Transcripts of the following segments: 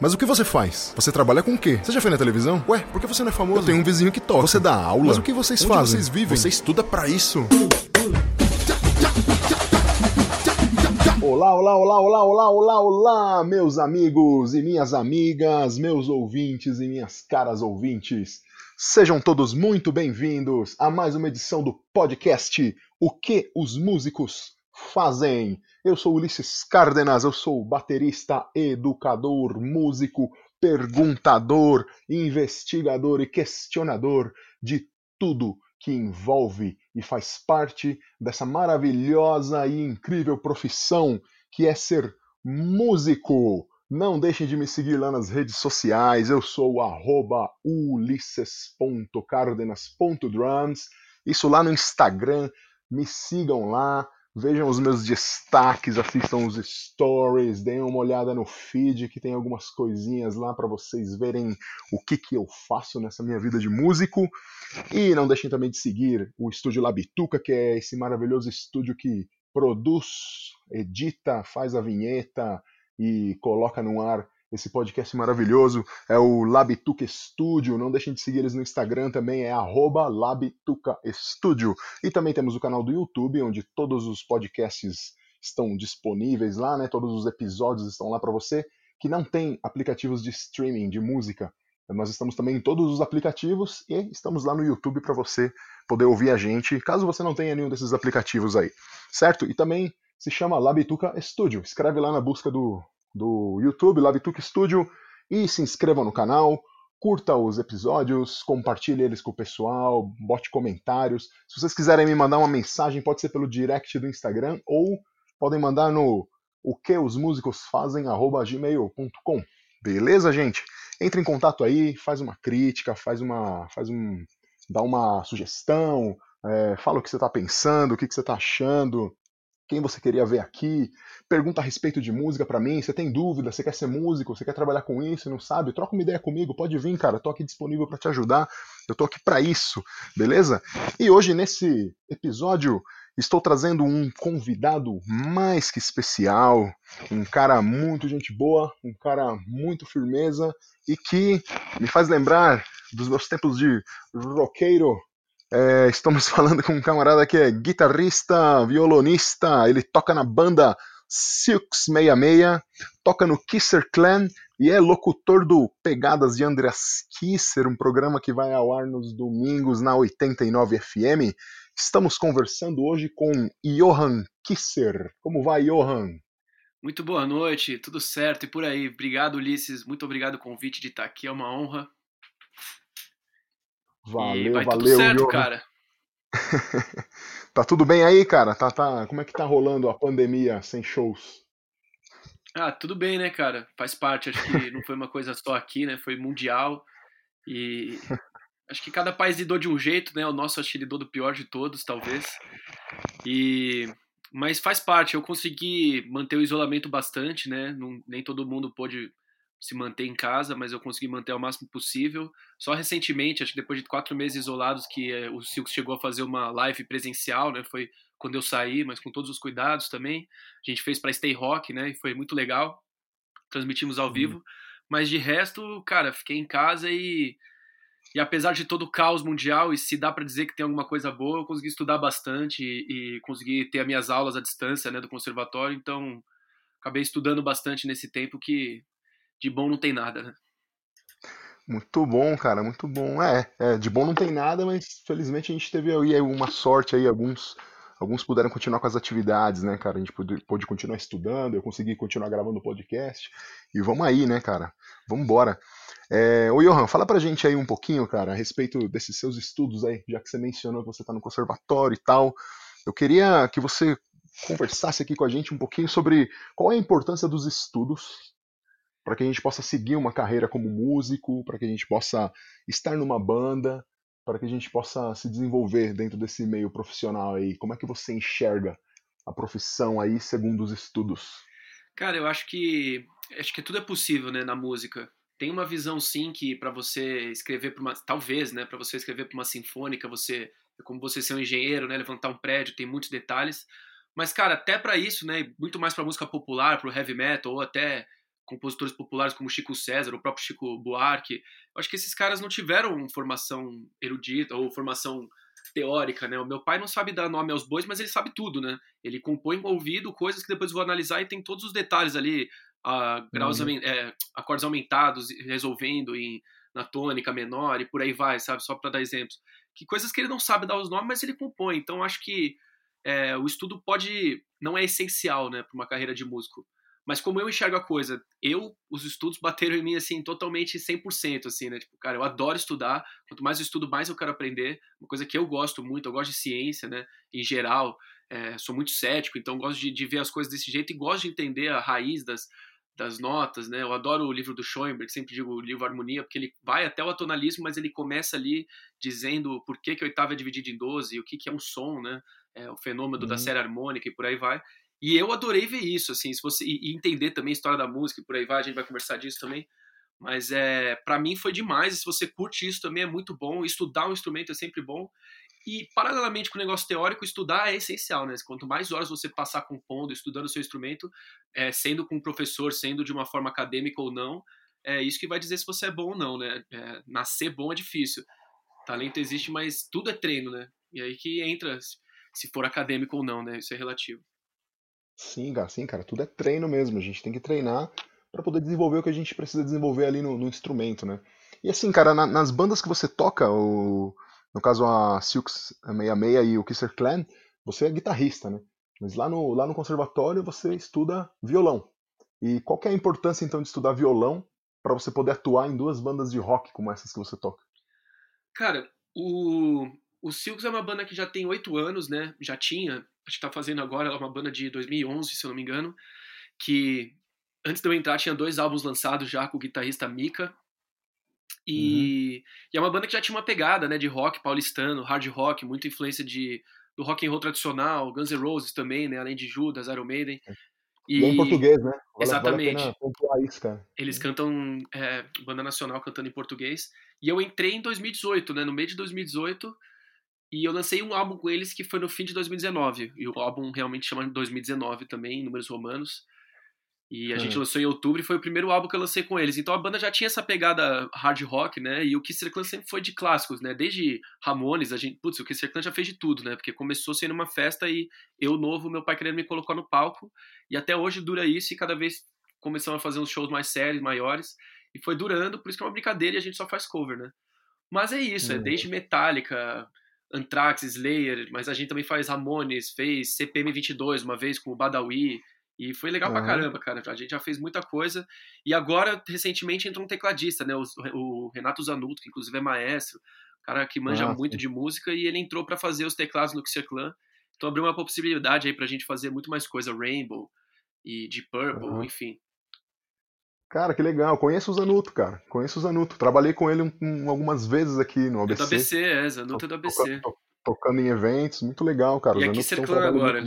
Mas o que você faz? Você trabalha com o quê? Você já foi na televisão? Ué, por que você não é famoso? Eu tenho um vizinho que toca. Você dá aula? Mas o que vocês Onde fazem? vocês vivem? Você estuda pra isso? Olá, olá, olá, olá, olá, olá, olá, meus amigos e minhas amigas, meus ouvintes e minhas caras ouvintes. Sejam todos muito bem-vindos a mais uma edição do podcast O que os músicos fazem. Eu sou Ulisses Cárdenas, eu sou baterista, educador, músico, perguntador, investigador e questionador de tudo que envolve e faz parte dessa maravilhosa e incrível profissão que é ser músico. Não deixem de me seguir lá nas redes sociais. Eu sou ulisses.cardenas.drums. Isso lá no Instagram. Me sigam lá. Vejam os meus destaques, assistam os stories, deem uma olhada no feed que tem algumas coisinhas lá para vocês verem o que, que eu faço nessa minha vida de músico. E não deixem também de seguir o estúdio Labituca, que é esse maravilhoso estúdio que produz, edita, faz a vinheta e coloca no ar esse podcast maravilhoso. É o Labituca Studio. Não deixem de seguir eles no Instagram também, é Labituca Studio. E também temos o canal do YouTube, onde todos os podcasts estão disponíveis lá, né? Todos os episódios estão lá para você que não tem aplicativos de streaming de música. Nós estamos também em todos os aplicativos e estamos lá no YouTube para você poder ouvir a gente, caso você não tenha nenhum desses aplicativos aí, certo? E também se chama Labituca Studio. Escreve lá na busca do, do YouTube, Labituca Studio, e se inscreva no canal, curta os episódios, compartilhe eles com o pessoal, bote comentários. Se vocês quiserem me mandar uma mensagem, pode ser pelo direct do Instagram ou podem mandar no o que os músicos fazem gmail.com. Beleza, gente? Entre em contato aí, faz uma crítica, faz uma, faz um, dá uma sugestão, é, fala o que você está pensando, o que, que você está achando, quem você queria ver aqui, pergunta a respeito de música para mim, você tem dúvida, você quer ser músico, você quer trabalhar com isso, não sabe? Troca uma ideia comigo, pode vir, cara, tô aqui disponível para te ajudar, eu tô aqui para isso, beleza? E hoje nesse episódio estou trazendo um convidado mais que especial, um cara muito gente boa, um cara muito firmeza e que me faz lembrar dos meus tempos de roqueiro é, estamos falando com um camarada que é guitarrista, violonista, ele toca na banda Silks 66, toca no Kisser Clan e é locutor do Pegadas de Andreas Kisser, um programa que vai ao ar nos domingos na 89 FM. Estamos conversando hoje com Johan Kisser. Como vai, Johan? Muito boa noite, tudo certo e por aí. Obrigado, Ulisses. Muito obrigado o convite de estar aqui, é uma honra. Valeu, e vai valeu, tudo certo, Johan. cara. tá tudo bem aí, cara? Tá, tá... Como é que tá rolando a pandemia sem shows? Ah, tudo bem, né, cara? Faz parte. Acho que não foi uma coisa só aqui, né? Foi mundial. E acho que cada país lidou de um jeito, né? O nosso acho que lidou do pior de todos, talvez. E mas faz parte. Eu consegui manter o isolamento bastante, né? Não, nem todo mundo pôde se manter em casa, mas eu consegui manter ao máximo possível. Só recentemente, acho que depois de quatro meses isolados, que eh, o Silks chegou a fazer uma live presencial, né? Foi quando eu saí, mas com todos os cuidados também. A gente fez para Stay Rock, né? E foi muito legal. Transmitimos ao Uhum. vivo. Mas de resto, cara, fiquei em casa e e apesar de todo o caos mundial, e se dá para dizer que tem alguma coisa boa, eu consegui estudar bastante e, e consegui ter as minhas aulas à distância, né, do conservatório. Então, acabei estudando bastante nesse tempo que de bom não tem nada, né? Muito bom, cara, muito bom. É, é, de bom não tem nada, mas felizmente a gente teve aí uma sorte aí, alguns, alguns puderam continuar com as atividades, né, cara? A gente pôde, pôde continuar estudando, eu consegui continuar gravando o podcast. E vamos aí, né, cara? Vamos embora. É, ô Johan, fala pra gente aí um pouquinho, cara, a respeito desses seus estudos aí, já que você mencionou que você tá no conservatório e tal. Eu queria que você conversasse aqui com a gente um pouquinho sobre qual é a importância dos estudos para que a gente possa seguir uma carreira como músico, para que a gente possa estar numa banda, para que a gente possa se desenvolver dentro desse meio profissional aí. Como é que você enxerga a profissão aí segundo os estudos? Cara, eu acho que acho que tudo é possível, né, na música. Tem uma visão sim que para você escrever para uma talvez, né, para você escrever para uma sinfônica, você como você ser um engenheiro, né, levantar um prédio, tem muitos detalhes. Mas cara, até para isso, né, muito mais para música popular, para o heavy metal ou até compositores populares como Chico César, o próprio Chico Buarque. Eu acho que esses caras não tiveram formação erudita ou formação teórica, né? O meu pai não sabe dar nome aos bois, mas ele sabe tudo, né? Ele compõe com ouvido coisas que depois vou analisar e tem todos os detalhes ali, uh, graus, uhum. é, acordes aumentados, resolvendo em, na tônica menor e por aí vai, sabe? Só para dar exemplos. Que coisas que ele não sabe dar os nomes, mas ele compõe. Então acho que é, o estudo pode não é essencial, né, para uma carreira de músico. Mas como eu enxergo a coisa, eu, os estudos bateram em mim, assim, totalmente 100%, assim, né? Tipo, cara, eu adoro estudar. Quanto mais eu estudo, mais eu quero aprender. Uma coisa que eu gosto muito, eu gosto de ciência, né? Em geral, é, sou muito cético, então gosto de, de, ver as coisas desse jeito e gosto de entender a raiz das, das notas, né? Eu adoro o livro do Schoenberg, sempre digo o livro Harmonia, porque ele vai até o atonalismo, mas ele começa ali dizendo por que, que a oitava é dividida em 12, o que, que é um som, né? É, o fenômeno uhum. da série harmônica e por aí vai. E eu adorei ver isso, assim, se você e entender também a história da música e por aí vai, a gente vai conversar disso também. Mas é, para mim foi demais. E se você curte isso também é muito bom. Estudar um instrumento é sempre bom. E paralelamente com o negócio teórico, estudar é essencial, né? Quanto mais horas você passar compondo, estudando o seu instrumento, é, sendo com um professor, sendo de uma forma acadêmica ou não, é isso que vai dizer se você é bom ou não, né? É, nascer bom é difícil. Talento existe, mas tudo é treino, né? E aí que entra se for acadêmico ou não, né? Isso é relativo. Sim, cara, sim, cara, tudo é treino mesmo. A gente tem que treinar para poder desenvolver o que a gente precisa desenvolver ali no, no instrumento, né? E assim, cara, na, nas bandas que você toca, o, no caso a Silks 66 e o Kisser Clan, você é guitarrista, né? Mas lá no, lá no conservatório você estuda violão. E qual que é a importância então de estudar violão para você poder atuar em duas bandas de rock como essas que você toca? Cara, o, o Silks é uma banda que já tem oito anos, né? Já tinha, acho que tá fazendo agora, ela é uma banda de 2011, se eu não me engano, que antes de eu entrar tinha dois álbuns lançados já com o guitarrista Mika. E, uhum. e, é uma banda que já tinha uma pegada, né, de rock paulistano, hard rock, muita influência de do rock and roll tradicional, Guns N' Roses também, né, além de Judas, Iron Maiden. E, e é em português, né? Vale, exatamente. Vale isso, Eles cantam é, banda nacional cantando em português. E eu entrei em 2018, né, no meio de 2018 e eu lancei um álbum com eles que foi no fim de 2019. E o álbum realmente chama 2019 também, números romanos. E a gente lançou em outubro e foi o primeiro álbum que eu lancei com eles. Então a banda já tinha essa pegada hard rock, né? E o Kisser Clan sempre foi de clássicos, né? Desde Ramones, a gente. Putz, o Kisser Clan já fez de tudo, né? Porque começou sendo uma festa e eu, novo, meu pai querendo me colocar no palco. E até hoje dura isso e cada vez começamos a fazer uns shows mais sérios, maiores. E foi durando, por isso que é uma brincadeira e a gente só faz cover, né? Mas é isso, é desde Metallica, Anthrax, Slayer, mas a gente também faz Ramones, fez CPM 22 uma vez com o Badawi, e foi legal uhum. pra caramba, cara. A gente já fez muita coisa. E agora, recentemente, entrou um tecladista, né? O, o Renato Zanuto, que inclusive é maestro, cara que manja ah, muito de música, e ele entrou para fazer os teclados no Xer Clan. Então abriu uma possibilidade aí pra gente fazer muito mais coisa, Rainbow e Deep Purple, uhum. enfim. Cara, que legal. Conheço o Zanuto, cara. Conheço o Zanuto. Trabalhei com ele um, um, algumas vezes aqui no ABC. É do ABC, é. Zanuto é do ABC. Tocando, tocando em eventos. Muito legal, cara. E aqui ser clã agora.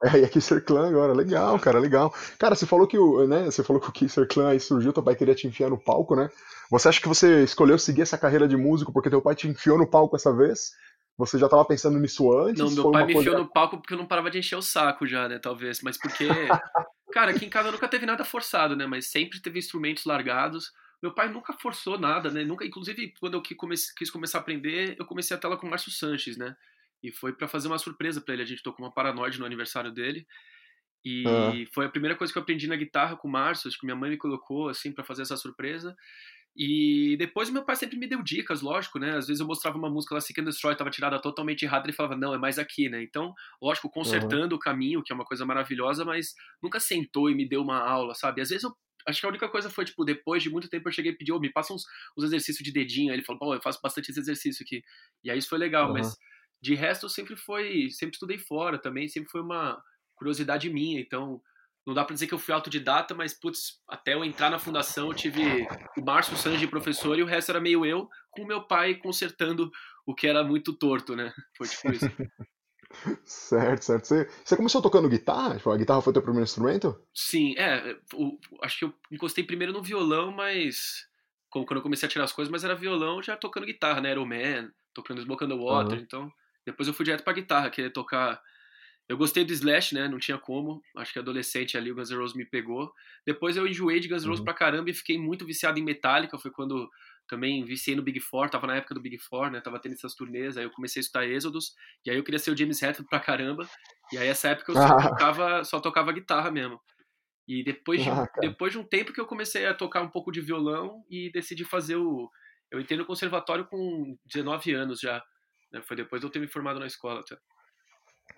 É, e aqui ser clã agora, legal, cara, legal. Cara, você falou que o, né, você falou que o Kisser Clan aí surgiu, teu pai queria te enfiar no palco, né? Você acha que você escolheu seguir essa carreira de músico porque teu pai te enfiou no palco essa vez? Você já estava pensando nisso antes? Não, meu pai me enfiou no palco porque eu não parava de encher o saco já, né, talvez, mas porque Cara, aqui em casa nunca teve nada forçado, né? Mas sempre teve instrumentos largados. Meu pai nunca forçou nada, né? Nunca, inclusive, quando eu quis começar a aprender, eu comecei a tela com o Márcio Sanches, né? E foi para fazer uma surpresa para ele. A gente tocou uma paranoide no aniversário dele. E ah. foi a primeira coisa que eu aprendi na guitarra com o Márcio. Acho que minha mãe me colocou, assim, para fazer essa surpresa. E depois meu pai sempre me deu dicas, lógico, né? Às vezes eu mostrava uma música lá, Seek and Destroy, tava tirada totalmente errada, ele falava, não, é mais aqui, né? Então, lógico, consertando uhum. o caminho, que é uma coisa maravilhosa, mas nunca sentou e me deu uma aula, sabe? Às vezes eu acho que a única coisa foi, tipo, depois de muito tempo eu cheguei e pedi, oh, me passa uns, uns exercícios de dedinho. Aí ele falou, pô, eu faço bastante esse exercício aqui. E aí isso foi legal, uhum. mas de resto sempre foi, sempre estudei fora também, sempre foi uma curiosidade minha, então não dá para dizer que eu fui autodidata, mas putz, até eu entrar na fundação eu tive o Márcio Sanji professor e o resto era meio eu, com meu pai consertando o que era muito torto, né? Foi tipo isso. certo, certo. Você, você começou tocando guitarra? Tipo, a guitarra foi teu primeiro instrumento? Sim, é. O, acho que eu encostei primeiro no violão, mas. Como quando eu comecei a tirar as coisas, mas era violão já tocando guitarra, né? Iron Man, tocando Smoke on the Water. Uhum. Então, depois eu fui direto pra guitarra, querer tocar eu gostei do Slash, né? Não tinha como. Acho que adolescente ali o Guns N' Roses me pegou. Depois eu enjoei de Guns N' Roses uhum. pra caramba e fiquei muito viciado em Metallica. Foi quando também viciei no Big Four, tava na época do Big Four, né? Tava tendo essas turnês, aí eu comecei a escutar Êxodos, e aí eu queria ser o James Hetfield pra caramba. E aí essa época eu só, ah. tocava, só tocava guitarra mesmo. E depois de, ah, depois de um tempo que eu comecei a tocar um pouco de violão e decidi fazer o. Eu entrei no conservatório com 19 anos já. Né? Foi depois de eu ter me formado na escola. Até.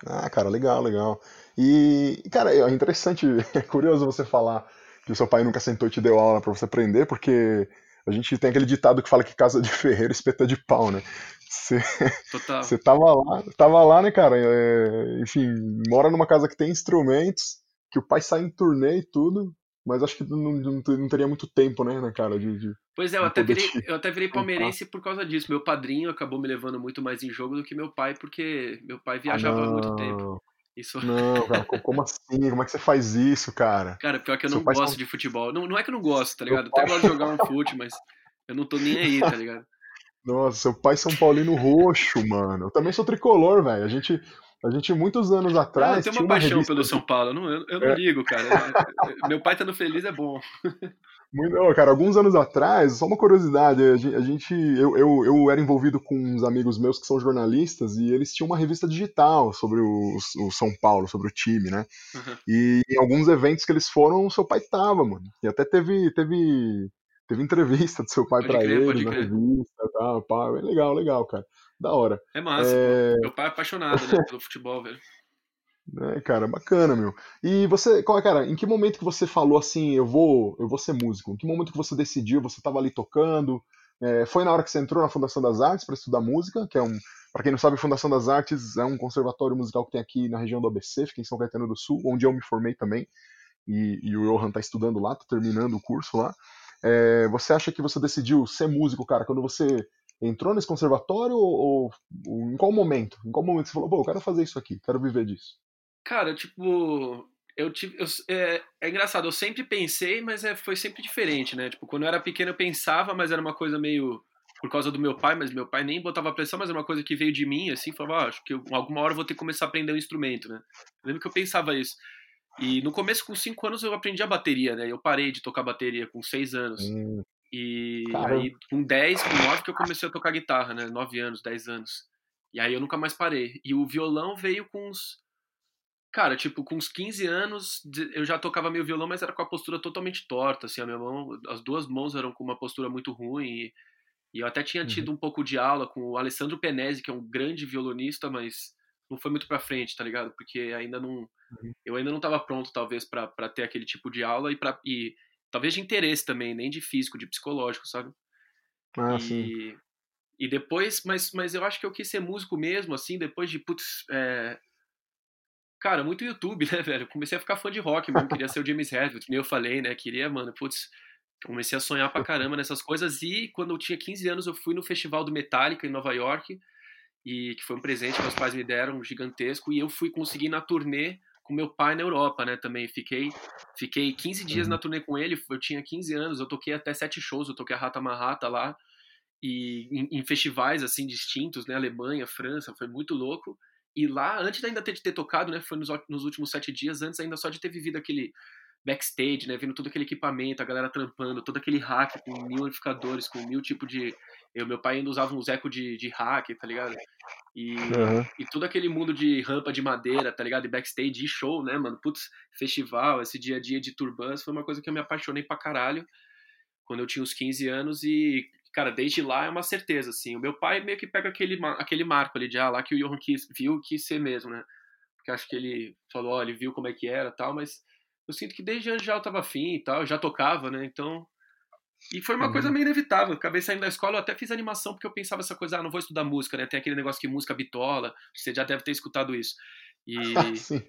Ah, cara, legal, legal. E, cara, é interessante, é curioso você falar que o seu pai nunca sentou e te deu aula para você aprender, porque a gente tem aquele ditado que fala que casa de ferreiro espeta de pau, né? Você, você tava lá, tava lá, né, cara? É, enfim, mora numa casa que tem instrumentos, que o pai sai em turnê e tudo, mas acho que não, não, não teria muito tempo, né, né cara? De, de pois é, eu até, virei, eu até virei palmeirense por causa disso. Meu padrinho acabou me levando muito mais em jogo do que meu pai, porque meu pai viajava há muito tempo. Isso... Não, cara, como assim? Como é que você faz isso, cara? Cara, pior que eu Seu não gosto são... de futebol. Não, não é que eu não gosto, tá ligado? Eu até gosto de jogar um fute, mas eu não tô nem aí, tá ligado? Nossa, seu pai São Paulino roxo, mano. Eu também sou tricolor, velho. A gente, a gente, muitos anos atrás. eu tenho uma, uma paixão revista... pelo São Paulo. Eu não, eu, eu não é. ligo, cara. Meu pai estando feliz é bom. Muito, cara, alguns anos atrás, só uma curiosidade, a gente, eu, eu, eu, era envolvido com uns amigos meus que são jornalistas e eles tinham uma revista digital sobre o, o São Paulo, sobre o time, né? Uhum. E em alguns eventos que eles foram, o seu pai tava, mano. E até teve, teve, teve entrevista do seu pai para ele na revista e tal, pá. É legal, legal, cara. Da hora. É massa. É... Meu pai é apaixonado né, pelo futebol, velho. É, cara, bacana, meu. E você, é, cara, em que momento que você falou assim, eu vou, eu vou ser músico? Em que momento que você decidiu? Você estava ali tocando? É, foi na hora que você entrou na Fundação das Artes para estudar música, que é um, para quem não sabe, Fundação das Artes é um conservatório musical que tem aqui na região do ABC, fica em São Caetano do Sul, onde eu me formei também. E, e o Johan está estudando lá, está terminando o curso lá. É, você acha que você decidiu ser músico, cara, quando você entrou nesse conservatório ou, ou, em qual momento? Em qual momento você falou, pô, eu quero fazer isso aqui, quero viver disso? Cara, tipo, eu tive. Eu, é, é, engraçado, eu sempre pensei, mas é, foi sempre diferente, né? Tipo, quando eu era pequeno eu pensava, mas era uma coisa meio. Por causa do meu pai, mas meu pai nem botava pressão, mas era uma coisa que veio de mim, assim, falava, ah, acho que eu, alguma hora eu vou ter que começar a aprender um instrumento, né? Eu lembro que eu pensava isso. E no começo, com 5 anos, eu aprendi a bateria, né? Eu parei de tocar bateria com 6 anos. Hum. E Caramba. aí, com 10, com 9, que eu comecei a tocar guitarra, né? 9 anos, 10 anos. E aí eu nunca mais parei. E o violão veio com uns Cara, tipo, com uns 15 anos eu já tocava meio violão, mas era com a postura totalmente torta, assim, a minha mão, as duas mãos eram com uma postura muito ruim e, e eu até tinha tido uhum. um pouco de aula com o Alessandro Penese, que é um grande violonista, mas não foi muito pra frente, tá ligado? Porque ainda não, uhum. eu ainda não tava pronto, talvez, para ter aquele tipo de aula e, pra, e talvez de interesse também, nem de físico, de psicológico, sabe? Ah, e, sim. E depois, mas, mas eu acho que eu quis ser músico mesmo, assim, depois de, putz, é, Cara, muito YouTube, né, velho? Comecei a ficar fã de rock mesmo, queria ser o James Hetfield, nem eu falei, né? Queria, mano, putz, comecei a sonhar pra caramba nessas coisas e quando eu tinha 15 anos eu fui no festival do Metallica em Nova York e que foi um presente que meus pais me deram, um gigantesco, e eu fui conseguir na turnê com meu pai na Europa, né, também. Fiquei fiquei 15 dias na uhum. turnê com ele, eu tinha 15 anos, eu toquei até sete shows, eu toquei a Rata Marrata lá e em, em festivais assim distintos, né, Alemanha, França, foi muito louco. E lá, antes ainda de ter tocado, né, foi nos, nos últimos sete dias, antes ainda só de ter vivido aquele backstage, né, vendo todo aquele equipamento, a galera trampando, todo aquele hack com mil amplificadores, com mil tipo de... Eu, meu pai ainda usava uns eco de, de hack, tá ligado? E, uhum. e todo aquele mundo de rampa de madeira, tá ligado? E backstage e show, né, mano? Putz, festival, esse dia a dia de turbans, foi uma coisa que eu me apaixonei pra caralho quando eu tinha uns 15 anos e cara, desde lá é uma certeza, assim. O meu pai meio que pega aquele, aquele marco ali de, ah, lá que o Johan quis, viu quis ser mesmo, né? Porque acho que ele falou, ó, ele viu como é que era tal, mas eu sinto que desde antes já eu tava afim e tal, eu já tocava, né? Então. E foi uma uhum. coisa meio inevitável. Acabei saindo da escola, eu até fiz animação porque eu pensava essa coisa, ah, não vou estudar música, né? Tem aquele negócio que música bitola, você já deve ter escutado isso. E. Sim.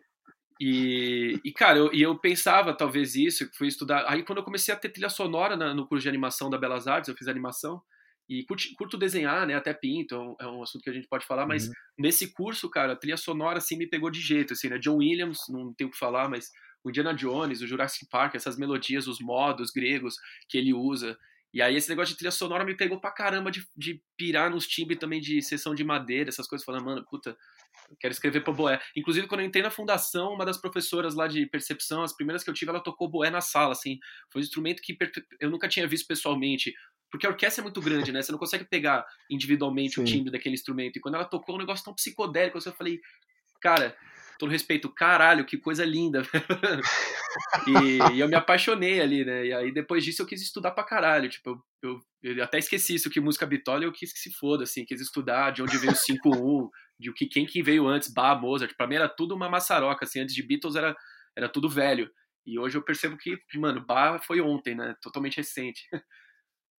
E, e, cara, eu, e eu pensava talvez isso, fui estudar. Aí quando eu comecei a ter trilha sonora na, no curso de animação da Belas Artes, eu fiz animação e curto, curto desenhar, né? Até pinto, é um, é um, assunto que a gente pode falar, mas uhum. nesse curso, cara, a trilha sonora assim me pegou de jeito, assim, né? John Williams, não tenho o que falar, mas o Indiana Jones, o Jurassic Park, essas melodias, os modos gregos que ele usa. E aí esse negócio de trilha sonora me pegou pra caramba de, de pirar nos timbres também de sessão de madeira, essas coisas, falando, mano, puta, quero escrever pra boé. Inclusive, quando eu entrei na fundação, uma das professoras lá de percepção, as primeiras que eu tive, ela tocou boé na sala, assim. Foi um instrumento que eu nunca tinha visto pessoalmente. Porque a orquestra é muito grande, né? Você não consegue pegar individualmente Sim. o timbre daquele instrumento. E quando ela tocou um negócio tão psicodélico, eu falei, cara, todo respeito, caralho, que coisa linda. e, e, eu me apaixonei ali, né? E aí depois disso eu quis estudar pra caralho. Tipo, eu, eu, até esqueci isso que música bitola eu quis que se foda, assim, quis estudar de onde veio o 5-1, de que, quem que veio antes, Bach, Mozart. Pra mim era tudo uma maçaroca, assim, antes de Beatles era, era tudo velho. E hoje eu percebo que, mano, Bach foi ontem, né? Totalmente recente.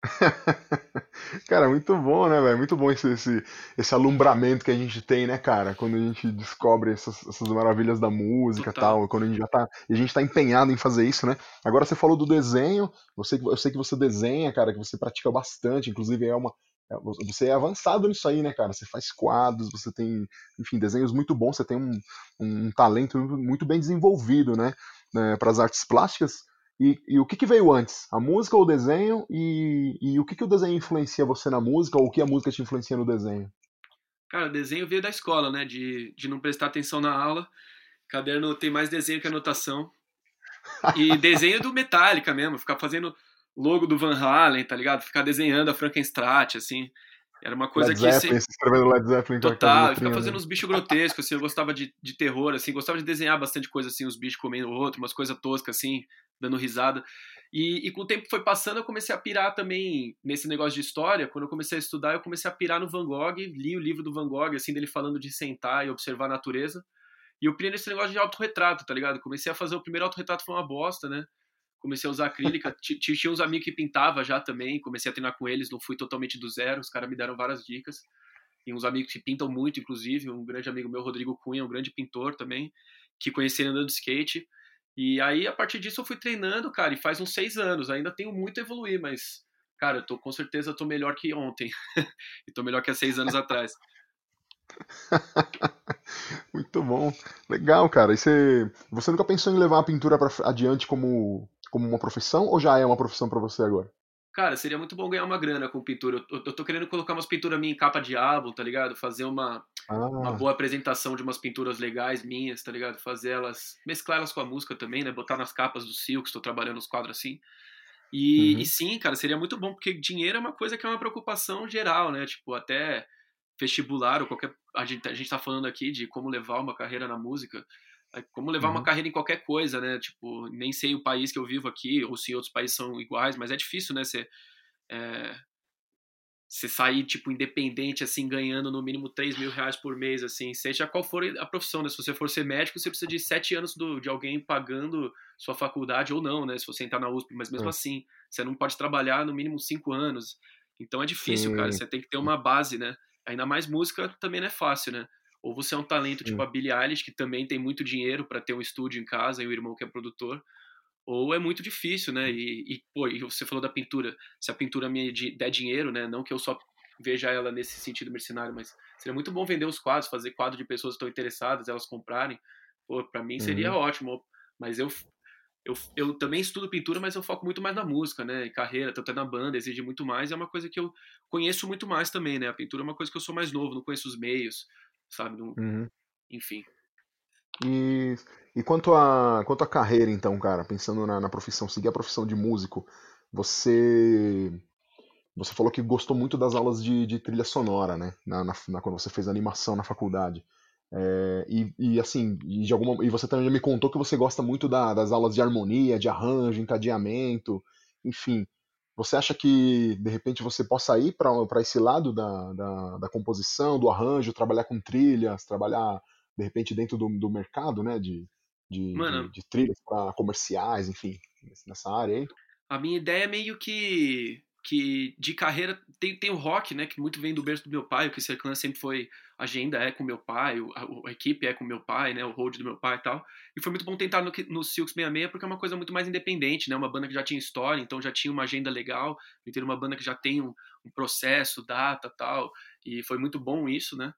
Cara, muito bom, né, velho? Muito bom esse, esse, esse alumbramento que a gente tem, né, cara? Quando a gente descobre essas, essas maravilhas da música e tal, quando a gente já tá. a gente tá empenhado em fazer isso, né? Agora você falou do desenho, você, eu sei que você desenha, cara, que você pratica bastante, inclusive é uma. É, você é avançado nisso aí, né, cara? Você faz quadros, você tem, enfim, desenhos muito bons, você tem um, um talento muito bem desenvolvido, né? né para as artes plásticas. E, e, o que, que, veio antes? A música ou o desenho? E, e o que, que o desenho influencia você na música? Ou o que a música te influencia no desenho? Cara, o desenho veio da escola, né? De, de não prestar atenção na aula. Caderno tem mais desenho que anotação. E desenho do Metallica mesmo, ficar fazendo logo do Van Halen, tá ligado? Ficar desenhando a Frankenstein, assim. Era uma coisa Led que. Zeppelin, se... escrevendo Led Zeppelin Total, ficar fazendo uns bichos grotescos, assim. Eu gostava de, de terror, assim. Gostava de desenhar bastante coisa, assim, os bichos comendo o outro, umas coisas toscas, assim dando risada. E, e, com o tempo foi passando, eu comecei a pirar também nesse negócio de história. Quando eu comecei a estudar, eu comecei a pirar no Van Gogh, li o livro do Van Gogh, assim, dele falando de sentar e observar a natureza. E eu pirei nesse negócio de autorretrato, tá ligado? Comecei a fazer o primeiro autorretrato, foi uma bosta, né? Comecei a usar acrílica. Tinha uns amigos que pintava já também, comecei a treinar com eles, não fui totalmente do zero, os caras me deram várias dicas. E uns amigos que pintam muito, inclusive, um grande amigo meu, Rodrigo Cunha, um grande pintor também, que conheci andando de skate. E aí, a partir disso, eu fui treinando, cara, e faz uns seis anos. Ainda tenho muito a evoluir, mas, cara, eu tô com certeza tô melhor que ontem. e tô melhor que há seis anos atrás. muito bom. Legal, cara. E você, você nunca pensou em levar a pintura pra, adiante como, como uma profissão ou já é uma profissão para você agora? Cara, seria muito bom ganhar uma grana com pintura. Eu, eu tô querendo colocar umas pinturas minhas em capa de álbum, tá ligado? Fazer uma, ah. uma boa apresentação de umas pinturas legais minhas, tá ligado? Fazer elas, mesclar elas com a música também, né? Botar nas capas do Silk, estou trabalhando os quadros assim. E, uhum. e, sim, cara, seria muito bom, porque dinheiro é uma coisa que é uma preocupação geral, né? Tipo, até vestibular ou qualquer. A gente, a gente tá falando aqui de como levar uma carreira na música. É como levar uhum. uma carreira em qualquer coisa, né? Tipo, nem sei o país que eu vivo aqui, ou se outros países são iguais, mas é difícil, né? Você, é, você sair, tipo, independente, assim, ganhando no mínimo 3 mil reais por mês, assim, seja qual for a profissão, né? Se você for ser médico, você precisa de 7 anos do, de alguém pagando sua faculdade ou não, né? Se você entrar na USP, mas mesmo é. assim, você não pode trabalhar no mínimo 5 anos. Então é difícil, Sim. cara. Você tem que ter uma base, né? Ainda mais música também não é fácil, né? Ou você é um talento tipo a Billie Eilish, que também tem muito dinheiro para ter um estúdio em casa e o irmão que é produtor, ou é muito difícil, né? E, e, pô, e você falou da pintura. Se a pintura me der dinheiro, né? Não que eu só veja ela nesse sentido mercenário, mas seria muito bom vender os quadros, fazer quadro de pessoas que estão interessadas, elas comprarem. Pô, para mim seria uhum. ótimo. Mas eu, eu, eu também estudo pintura, mas eu foco muito mais na música, né? E carreira, tanto é na banda, exige muito mais. É uma coisa que eu conheço muito mais também, né? A pintura é uma coisa que eu sou mais novo, não conheço os meios sabe? uhum. Enfim. E, e quanto, a, quanto a carreira, então, cara, pensando na, na profissão, seguir a profissão de músico, você você falou que gostou muito das aulas de, de trilha sonora, né? Na, na, na, quando você fez animação na faculdade. É, e, e, assim, e, de alguma, e você também me contou que você gosta muito da, das aulas de harmonia, de arranjo, encadeamento, enfim. Você acha que, de repente, você possa ir para esse lado da, da, da, composição, do arranjo, trabalhar com trilhas, trabalhar, de repente, dentro do, do mercado, né, de, de, Mano, de, de trilhas para comerciais, enfim, nessa área aí? A minha ideia é meio que que de carreira tem, tem o rock, né, que muito vem do berço do meu pai, o que Clan sempre foi agenda é com meu pai, a, a, equipe é com meu pai, né, o hold do meu pai e tal. E foi muito bom tentar no, no Silks 66 porque é uma coisa muito mais independente, né, uma banda que já tinha história, então já tinha uma agenda legal, e ter uma banda que já tem um, um processo, data, tal, e foi muito bom isso, né?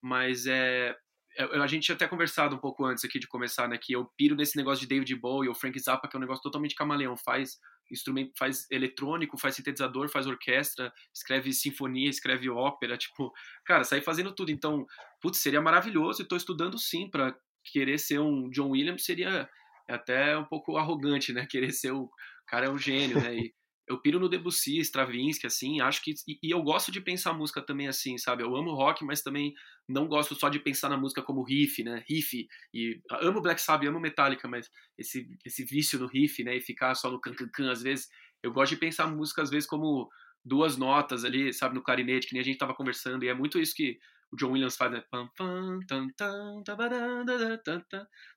Mas é, é a gente tinha até conversado um pouco antes aqui de começar, né? Que eu piro nesse negócio de David Bowie ou Frank Zappa, que é um negócio totalmente camaleão. Faz instrumento, faz eletrônico, faz sintetizador, faz orquestra, escreve sinfonia, escreve ópera, tipo, cara, sair fazendo tudo. Então, putz, seria maravilhoso e estou estudando sim para querer ser um John Williams seria até um pouco arrogante, né? Querer ser o cara é um gênio, né? E, eu piro no Debussy, Stravinsky, assim, acho que. E, e, eu gosto de pensar a música também assim, sabe? Eu amo rock, mas também não gosto só de pensar na música como riff, né? Riff. E amo Black Sabbath, amo Metallica, mas esse, esse vício no riff, né? E ficar só no can-can-can, às vezes. Eu gosto de pensar a música, às vezes, como duas notas ali, sabe? No clarinete, que nem a gente tava conversando. E é muito isso que o John Williams faz, né?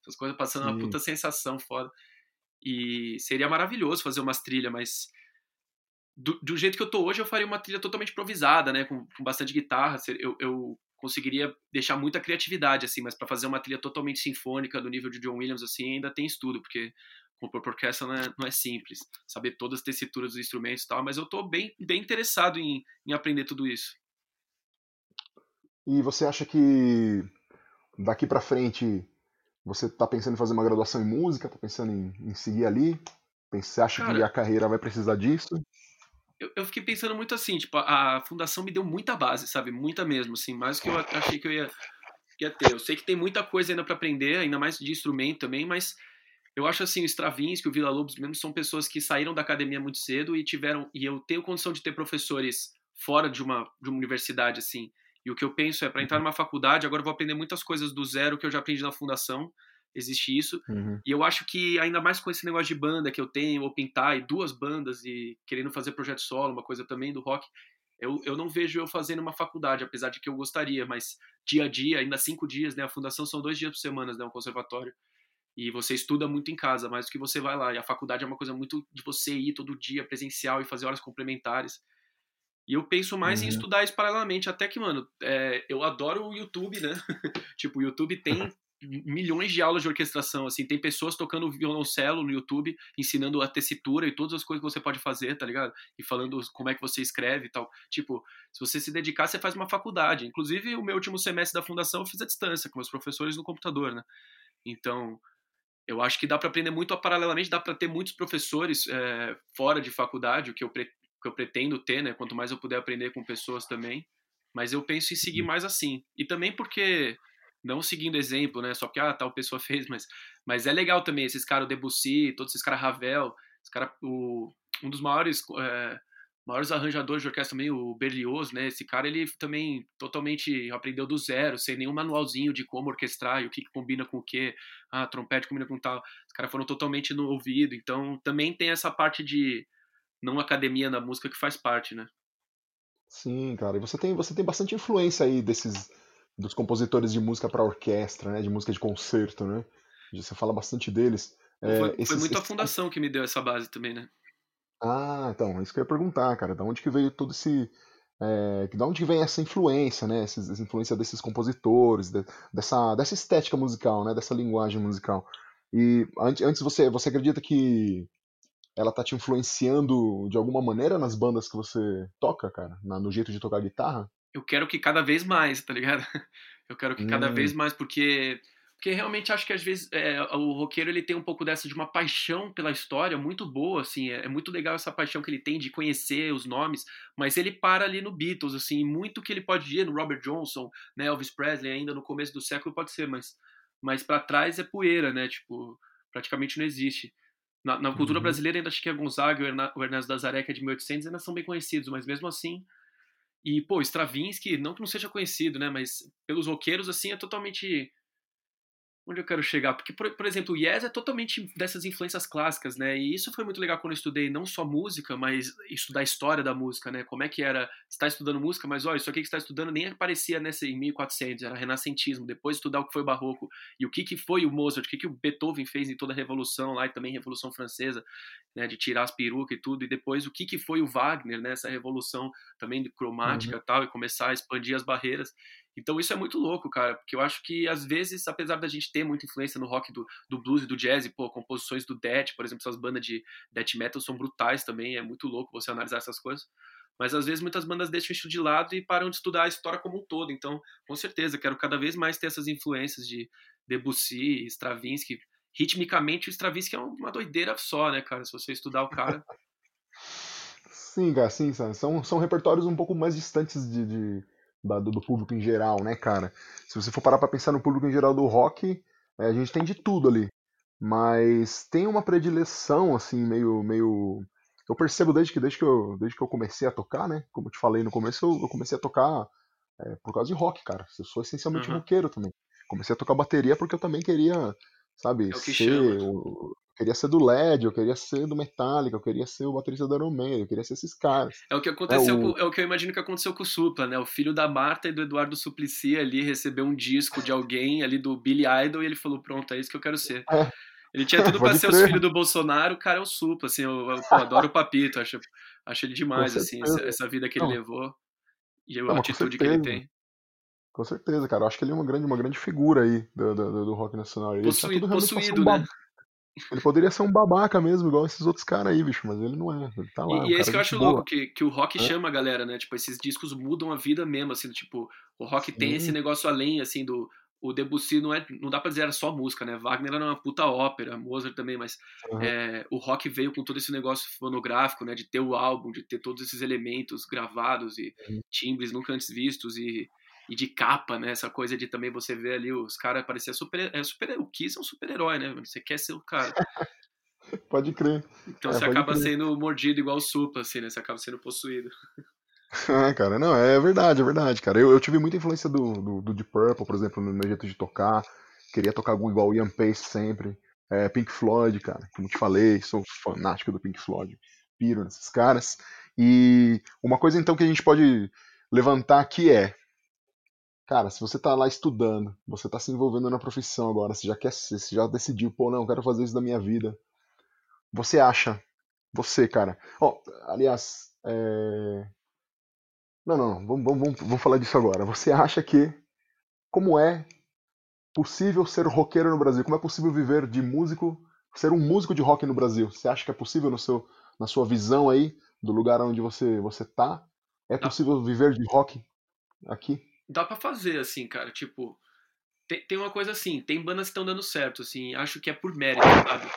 Essas coisas passando Sim. uma puta sensação foda. E seria maravilhoso fazer umas trilhas, mas do, do, jeito que eu tô hoje, eu faria uma trilha totalmente improvisada, né? Com, com bastante guitarra. Eu, eu, conseguiria deixar muita criatividade, assim, mas para fazer uma trilha totalmente sinfônica do nível de John Williams, assim, ainda tem estudo, porque compor por orquestra não é, não é simples. Saber todas as tessituras dos instrumentos e tal, mas eu tô bem, bem interessado em, em aprender tudo isso. E você acha que daqui para frente você tá pensando em fazer uma graduação em música, tá pensando em, em seguir ali? Você acha Cara, que a carreira vai precisar disso? Eu, eu, fiquei pensando muito assim, tipo, a fundação me deu muita base, sabe? Muita mesmo, assim, mais do que eu achei que eu ia, ia ter. Eu sei que tem muita coisa ainda para aprender, ainda mais de instrumento também, mas eu acho assim, o Stravinsky, o Vila Lobos mesmo, são pessoas que saíram da academia muito cedo e tiveram, e eu tenho condição de ter professores fora de uma, de uma universidade, assim. E o que eu penso é, para entrar numa faculdade, agora eu vou aprender muitas coisas do zero que eu já aprendi na fundação, existe isso. Uhum. E eu acho que ainda mais com esse negócio de banda que eu tenho, ou pintar, e duas bandas, e querendo fazer projeto solo, uma coisa também do rock, eu, eu não vejo eu fazendo uma faculdade, apesar de que eu gostaria, mas dia a dia, ainda cinco dias, né? A fundação são dois dias por semana, né? Um conservatório. E você estuda muito em casa, mais do que você vai lá. E a faculdade é uma coisa muito de você ir todo dia presencial e fazer horas complementares. E eu penso mais uhum. em estudar isso paralelamente, até que, mano, é, eu adoro o YouTube, né? tipo, o YouTube tem milhões de aulas de orquestração, assim, tem pessoas tocando violoncelo no YouTube, ensinando a tessitura e todas as coisas que você pode fazer, tá ligado? E falando como é que você escreve e tal. Tipo, se você se dedicar, você faz uma faculdade. Inclusive, o meu último semestre da fundação eu fiz à distância, com meus professores no computador, né? Então, eu acho que dá para aprender muito paralelamente, dá para ter muitos professores é, fora de faculdade, o que eu, pre que eu pretendo ter, né? Quanto mais eu puder aprender com pessoas também. Mas eu penso em seguir uhum. mais assim. E também porque não seguindo exemplo, né? Só porque ah, tal pessoa fez, mas, mas é legal também esses caras, o Debussy, todos esses caras Ravel, esse cara, o, um dos maiores é, maiores arranjadores de orquestra também, o Berlioz, né? Esse cara ele também totalmente aprendeu do zero, sem nenhum manualzinho de como orquestrar e o que, que combina com o que, ah, trompete combina com tal. Os caras foram totalmente no ouvido, então também tem essa parte de não academia na música que faz parte, né? Sim, cara. E você tem você tem bastante influência aí desses dos compositores de música para orquestra, né, de música de concerto, né? Você fala bastante deles. É, foi, esses, foi muito esses... a fundação que me deu essa base também, né? Ah, então, isso que eu ia perguntar, cara. Da onde que veio todo esse. É, da onde vem essa influência, né? Essa, essa influência desses compositores, de, dessa, dessa estética musical, né? Dessa linguagem musical. E antes, antes você, você acredita que ela tá te influenciando de alguma maneira nas bandas que você toca, cara? Na, no jeito de tocar guitarra? Eu quero que cada vez mais, tá ligado? Eu quero que cada hum. vez mais, porque porque realmente acho que às vezes é, o roqueiro ele tem um pouco dessa de uma paixão pela história muito boa, assim, é, é, muito legal essa paixão que ele tem de conhecer os nomes, mas ele para ali no Beatles, assim, muito que ele pode ir no Robert Johnson, né, Elvis Presley ainda no começo do século pode ser, mas mas para trás é poeira, né, tipo, praticamente não existe. Na, na cultura uhum. brasileira ainda acho que a Gonzaga e o Ernesto da que é de 1800, ainda são bem conhecidos, mas mesmo assim e, pô, Stravinsky, não que não seja conhecido, né? Mas pelos roqueiros, assim, é totalmente onde eu quero chegar? Porque, por, por, exemplo, o Yes é totalmente dessas influências clássicas, né? E isso foi muito legal quando eu estudei não só música, mas estudar a história da música, né? Como é que era estar estudando música, mas olha, isso aqui que está estudando nem aparecia nessa em 1400, era renascentismo. Depois estudar o que foi o barroco e o que, que foi o Mozart, o que, que o Beethoven fez em toda a Revolução lá e também Revolução Francesa, né? De tirar as perucas e tudo. E depois o que, que foi o Wagner, né? Essa revolução também de cromática uhum. e tal, e começar a expandir as barreiras. Então isso é muito louco, cara, porque eu acho que às vezes, apesar da gente ter muita influência no rock do, do blues e do jazz, e, pô, composições do death, por exemplo, essas bandas de death metal são brutais também, é muito louco você analisar essas coisas. Mas às vezes muitas bandas deixam isso de lado e param de estudar a história como um todo. Então, com certeza, quero cada vez mais ter essas influências de Debussy, Stravinsky. ritmicamente o Stravinsky é uma doideira só, né, cara? Se você estudar o cara. sim, cara, sim, são, são repertórios um pouco mais distantes de, de do, do, público em geral, né, cara? Se você for parar pra pensar no público em geral do rock, é, a gente tem de tudo ali. Mas tem uma predileção, assim, meio. meio... Eu percebo desde que, desde, que eu, desde que eu comecei a tocar, né? Como eu te falei no começo, eu, eu comecei a tocar é, por causa de rock, cara. Eu sou essencialmente uhum. roqueiro também. Comecei a tocar bateria porque eu também queria, sabe, é ser. O, queria ser do LED, eu queria ser do Metallica, eu queria ser o baterista do Iron Man, eu queria ser esses caras. É o que aconteceu, é o... Com, é o que eu imagino que aconteceu com o Supla, né? O filho da Marta e do Eduardo Suplicy ali recebeu um disco de alguém ali do Billy Idol e ele falou: "Pronto, é isso que eu quero ser". É. Ele tinha tudo para ser crer. os filhos do Bolsonaro, o cara é o Supla, assim, eu, eu pô, adoro o Papito, acho, acho ele demais, assim, essa, essa, vida que ele Não. levou e a Não, atitude que ele tem. Com certeza, cara. Eu acho que ele é uma grande, uma grande figura aí do, do, do rock nacional. Ele possuído, possuído né? Ele poderia ser um babaca mesmo, igual esses outros caras aí, bicho, mas ele não é. Ele tá lá. E, e é isso que eu acho boa. louco, que, que o rock é? chama a galera, né? Tipo, esses discos mudam a vida mesmo, assim, tipo, o rock Sim. tem esse negócio além, assim, do. O Debussy não, é, não dá pra dizer era só música, né? Wagner era uma puta ópera, Mozart também, mas uhum. é, o rock veio com todo esse negócio fonográfico, né? De ter o álbum, de ter todos esses elementos gravados e uhum. timbres nunca antes vistos e e de capa, né? Essa coisa de também você ver ali os caras parecer super, é super. O Kiss é um super-herói, né? Você quer ser o cara. pode crer. Então é, você acaba crer. sendo mordido igual o Supla, assim, né? Você acaba sendo possuído. Ah, cara, não, é verdade, é verdade, cara. Eu, eu tive muita influência do, do, do Deep Purple, por exemplo, no meu jeito de tocar. Queria tocar igual o Ian Pace sempre. É, Pink Floyd, cara, como te falei, sou fanático do Pink Floyd. Piro nesses caras. E uma coisa então que a gente pode levantar aqui é Cara, se você tá lá estudando, você tá se envolvendo na profissão agora, você já quer ser, você já decidiu, pô, não, eu quero fazer isso da minha vida. Você acha, você, cara. Ó, oh, aliás, é... Não, não, não, vamos, vamos, vamos falar disso agora. Você acha que, como é possível ser roqueiro no Brasil? Como é possível viver de músico, ser um músico de rock no Brasil? Você acha que é possível no seu, na sua visão aí, do lugar onde você, você tá? É possível viver de rock aqui? Dá para fazer, assim, cara. Tipo, tem, tem uma coisa assim, tem bandas que estão dando certo, assim, acho que é por mérito, sabe?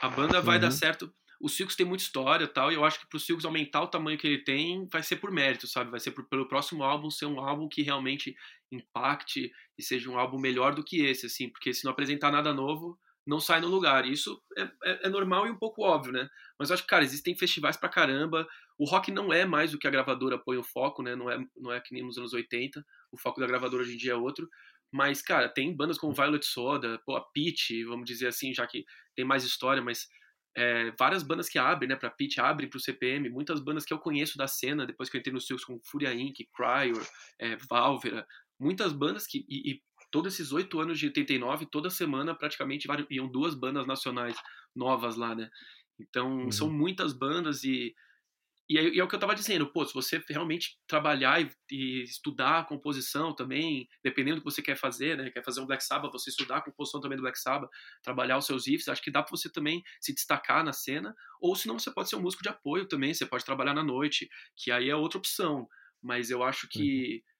A banda vai uhum. dar certo. O Silks tem muita história tal, e eu acho que pro Silks aumentar o tamanho que ele tem, vai ser por mérito, sabe? Vai ser por, pelo próximo álbum ser um álbum que realmente impacte e seja um álbum melhor do que esse, assim, porque se não apresentar nada novo, não sai no lugar. Isso é, é, é, normal e um pouco óbvio, né? Mas eu acho que, cara, existem festivais pra caramba. O rock não é mais o que a gravadora põe o foco, né? Não é, não é que nem nos anos 80. O foco da gravadora hoje em dia é outro. Mas, cara, tem bandas como Violet Soda, pô, a Pitch, vamos dizer assim, já que tem mais história, mas é, várias bandas que abrem, né, pra Pitch, abrem pro CPM, muitas bandas que eu conheço da cena, depois que eu entrei nos seus como Furia Inc., Cryer, é, Valvera, muitas bandas que, e, e todos esses oito anos de 89, toda semana praticamente iam duas bandas nacionais novas lá, né? Então uhum. são muitas bandas e, e é, e é, o que eu estava dizendo, pô, se você realmente trabalhar e, e, estudar a composição também, dependendo do que você quer fazer, né? Quer fazer um Black Sabbath, você estudar a composição também do Black Sabbath, trabalhar os seus riffs, acho que dá para você também se destacar na cena, ou senão você pode ser um músico de apoio também, você pode trabalhar na noite, que aí é outra opção. Mas eu acho que uhum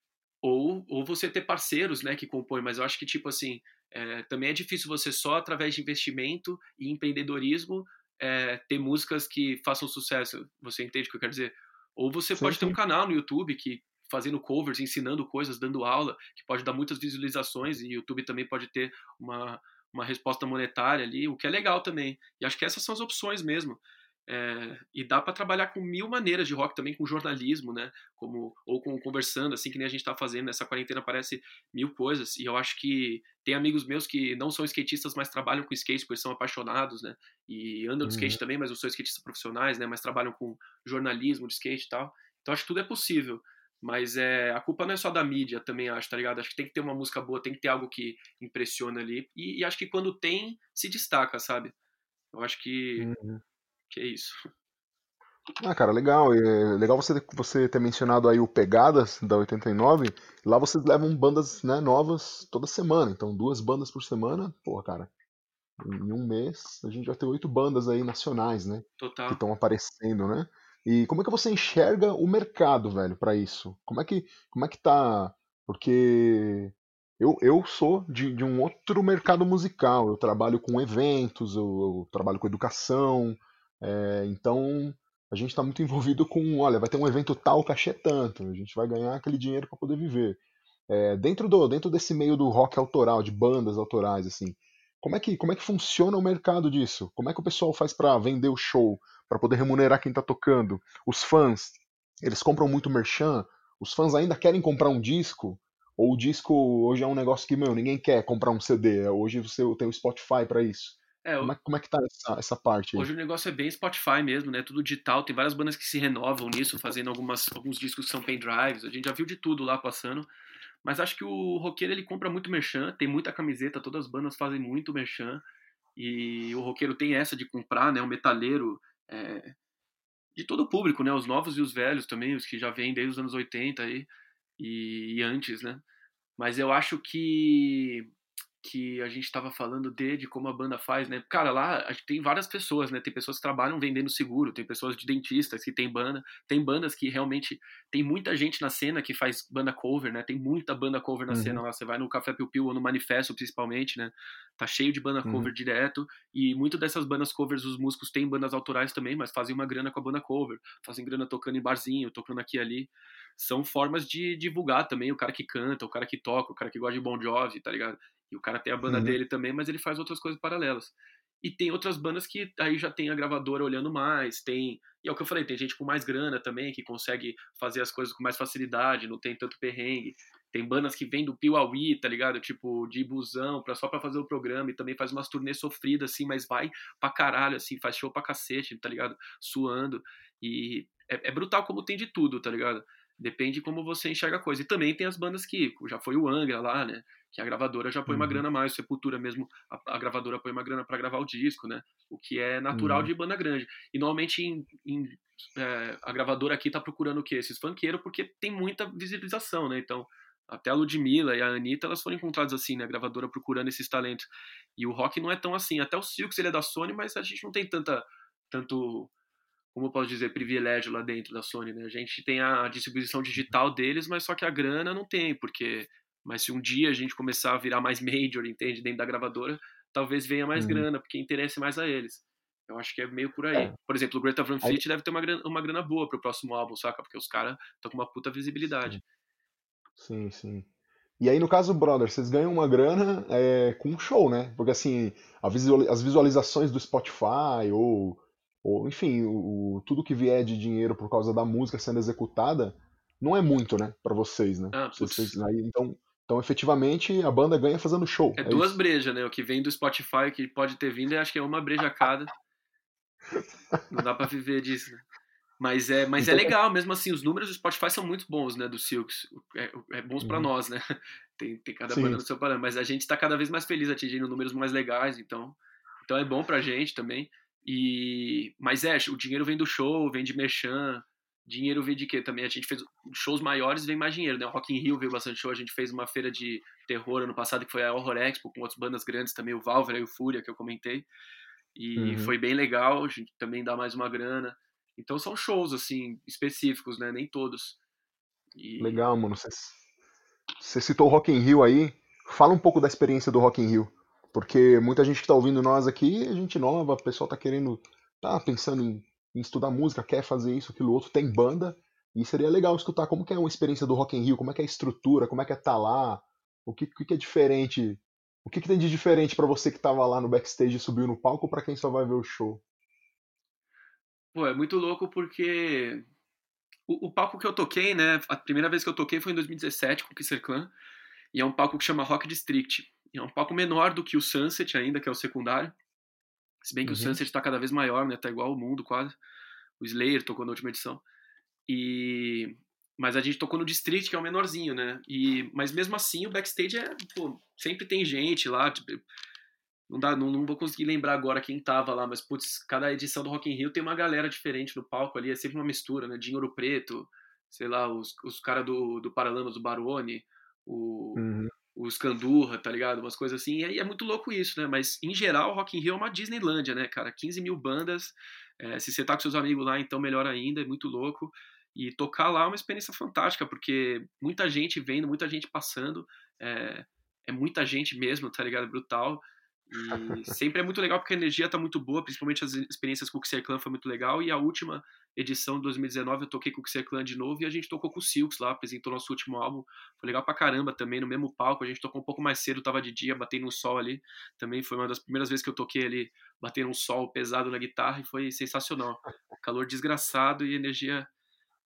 ou, ou você ter parceiros né, que compõem, mas eu acho que, tipo assim, é, também é difícil você só através de investimento e empreendedorismo é, ter músicas que façam sucesso. Você entende o que eu quero dizer? Ou você sim, pode sim. ter um canal no YouTube que fazendo covers, ensinando coisas, dando aula, que pode dar muitas visualizações e o YouTube também pode ter uma, uma resposta monetária ali, o que é legal também. E acho que essas são as opções mesmo. É, e dá para trabalhar com mil maneiras de rock também, com jornalismo, né? Como, ou com conversando, assim que nem a gente está fazendo. Nessa quarentena aparece mil coisas. E eu acho que tem amigos meus que não são skatistas, mas trabalham com skate porque são apaixonados, né? E andam de skate uhum. também, mas não são skatistas profissionais, né? Mas trabalham com jornalismo de skate e tal. Então acho que tudo é possível. Mas é, a culpa não é só da mídia, também acho, tá ligado? Acho que tem que ter uma música boa, tem que ter algo que impressiona ali. E, e acho que quando tem, se destaca, sabe? Eu acho que. Uhum que é isso. Ah, cara, legal. É legal você, você ter mencionado aí o Pegadas da 89. Lá vocês levam bandas né, novas toda semana. Então, duas bandas por semana. Porra, cara. Em um mês a gente já tem oito bandas aí nacionais, né? Total. Que estão aparecendo, né? E como é que você enxerga o mercado, velho, para isso? Como é que como é que tá? Porque eu, eu sou de, de um outro mercado musical. Eu trabalho com eventos, eu, eu trabalho com educação. É, então, a gente está muito envolvido com, olha, vai ter um evento tal, cachê tanto, a gente vai ganhar aquele dinheiro para poder viver. É, dentro do dentro desse meio do rock autoral, de bandas autorais, assim, como é que como é que funciona o mercado disso? Como é que o pessoal faz para vender o show, para poder remunerar quem está tocando? Os fãs, eles compram muito merchan? Os fãs ainda querem comprar um disco? Ou o disco hoje é um negócio que, meu, ninguém quer comprar um CD. Hoje você tem o Spotify para isso. É, como, é, como é que tá essa, essa parte aí? Hoje o negócio é bem Spotify mesmo, né? Tudo digital. Tem várias bandas que se renovam nisso, fazendo algumas, alguns discos que são pendrives. A gente já viu de tudo lá passando. Mas acho que o roqueiro ele compra muito merchan, tem muita camiseta, todas as bandas fazem muito merchan. E o roqueiro tem essa de comprar, né? O metaleiro é, de todo o público, né? Os novos e os velhos também, os que já vêm desde os anos 80 aí e, e antes, né? Mas eu acho que que a gente estava falando de, de como a banda faz, né? Cara, lá tem várias pessoas, né? Tem pessoas que trabalham vendendo seguro, tem pessoas de dentistas que tem banda, tem bandas que realmente tem muita gente na cena que faz banda cover, né? Tem muita banda cover na uhum. cena lá. Você vai no Café Piu Piu ou no Manifesto, principalmente, né? Tá cheio de banda uhum. cover uhum. direto e muito dessas bandas covers os músicos têm bandas autorais também, mas fazem uma grana com a banda cover, fazem grana tocando em barzinho, tocando aqui e ali. São formas de divulgar também o cara que canta, o cara que toca, o cara que gosta de Bon Jovi, tá ligado? E o cara tem a banda uhum. dele também, mas ele faz outras coisas paralelas. E tem outras bandas que aí já tem a gravadora olhando mais, tem. E é o que eu falei, tem gente com mais grana também, que consegue fazer as coisas com mais facilidade, não tem tanto perrengue. Tem bandas que vêm do Piauí, tá ligado? Tipo, de busão, pra, só pra fazer o programa, e também faz umas turnês sofridas, assim, mas vai pra caralho, assim, faz show pra cacete, tá ligado? Suando. E é, é brutal como tem de tudo, tá ligado? Depende de como você enxerga a coisa. E também tem as bandas que, já foi o Angra lá, né? Que a gravadora já põe uhum. uma grana a mais, Sepultura mesmo, a, a, gravadora põe uma grana para gravar o disco, né? O que é natural uhum. de banda grande. E normalmente em, em, é, a gravadora aqui tá procurando o quê? Esses funkeiros, porque tem muita visualização, né? Então, até a Ludmilla e a Anitta, elas foram encontradas assim, né? A gravadora procurando esses talentos. E o rock não é tão assim. Até o Silks, ele é da Sony, mas a gente não tem tanta, tanto como eu posso dizer, privilégio lá dentro da Sony, né? A gente tem a distribuição digital deles, mas só que a grana não tem, porque mas se um dia a gente começar a virar mais major, entende, dentro da gravadora, talvez venha mais uhum. grana, porque interesse mais a eles. Eu acho que é meio por aí. É. Por exemplo, o Greta Van Fleet aí... deve ter uma grana, uma grana boa pro próximo álbum, saca? Porque os caras estão com uma puta visibilidade. Sim, sim. E aí, no caso, brother, vocês ganham uma grana é, com um show, né? Porque assim, visual, as visualizações do Spotify ou ou enfim, o, tudo que vier de dinheiro por causa da música sendo executada, não é muito, né, para vocês, né? Ah, vocês, aí, então, então, efetivamente, a banda ganha fazendo show. É, é duas brejas, né? O que vem do Spotify, que pode ter vindo, acho que é uma breja cada. não dá para viver disso, né? Mas é, mas é então, é legal, mesmo assim, os números do Spotify são muito bons, né, do Silks. É, é bons para uhum. nós, né? Tem, tem cada Sim. banda no seu parâmetro, mas a gente tá cada vez mais feliz atingindo números mais legais, então, então é bom pra gente também. E, mas é, o dinheiro vem do show, vem de merchan, dinheiro vem de quê também? A gente fez shows maiores, vem mais dinheiro, né? O Rock in Rio veio bastante show, a gente fez uma feira de terror ano passado que foi a Horror Expo com outras bandas grandes também, o Valvera e o Fúria que eu comentei. E uhum. foi bem legal, a gente também dá mais uma grana. Então são shows assim específicos, né? Nem todos. E... Legal, mano. Você, citou o Rock in Rio aí. Fala um pouco da experiência do Rock in Rio. Porque muita gente que está ouvindo nós aqui é gente nova, o pessoal está querendo, tá pensando em, em, estudar música, quer fazer isso, aquilo outro, tem banda, e seria legal escutar como é uma experiência do Rock in Rio, como é que é a estrutura, como é que é estar tá lá, o que, que é diferente, o que, que tem de diferente para você que estava lá no backstage e subiu no palco para quem só vai ver o show? Pô, é muito louco porque o, o, palco que eu toquei, né, a primeira vez que eu toquei foi em 2017 com o Kisser Clan, e é um palco que chama Rock District. É um palco menor do que o Sunset ainda, que é o secundário. Se bem que uhum. o Sunset está cada vez maior, né? Tá igual o mundo quase. O Slayer tocou na última edição. E mas a gente tocou no District, que é o menorzinho, né? E mas mesmo assim o backstage é, pô, sempre tem gente lá, tipo, não dá, não, não vou conseguir lembrar agora quem tava lá, mas putz, cada edição do Rock in Rio tem uma galera diferente no palco ali, é sempre uma mistura, né? De Ouro Preto, sei lá, os, os caras do, do Paralamas do Barone, o, uhum o Scandurra, tá ligado? Umas coisas assim. E é muito louco isso, né? Mas, em geral, Rock in Rio é uma Disneylândia, né, cara? 15 mil bandas. É, se você tá com seus amigos lá, então melhor ainda, é muito louco. E tocar lá é uma experiência fantástica, porque muita gente vendo, muita gente passando. É, é muita gente mesmo, tá ligado? Brutal. E sempre é muito legal porque a energia tá muito boa, principalmente as experiências com o Xer Clan foi muito legal. E a última edição de 2019 eu toquei com o Xer Clan de novo e a gente tocou com o Silks lá, apresentou nosso último álbum. Foi legal pra caramba também, no mesmo palco. A gente tocou um pouco mais cedo, tava de dia, batendo no sol ali. Também foi uma das primeiras vezes que eu toquei ali, batendo um sol pesado na guitarra e foi sensacional. Calor desgraçado e energia,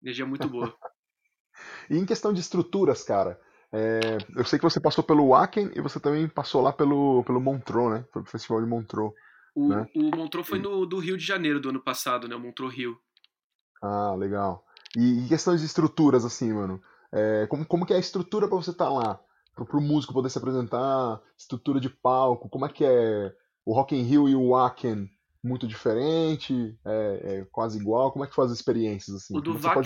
energia muito boa. e em questão de estruturas, cara, é, eu sei que você passou pelo Wacken e você também passou lá pelo, pelo Montreux, né? Foi pro Festival de Montreux. O, né? o Montreux foi no, do Rio de Janeiro do ano passado, né? O Montreux Rio. Ah, legal. E em questões de estruturas, assim, mano, é, como, como que é a estrutura para você estar tá lá? Pro, pro músico poder se apresentar, estrutura de palco, como é que é o Rock in Rio e o Wacken? Muito diferente, é, é, quase igual? Como é que foi as experiências assim? O do Vac,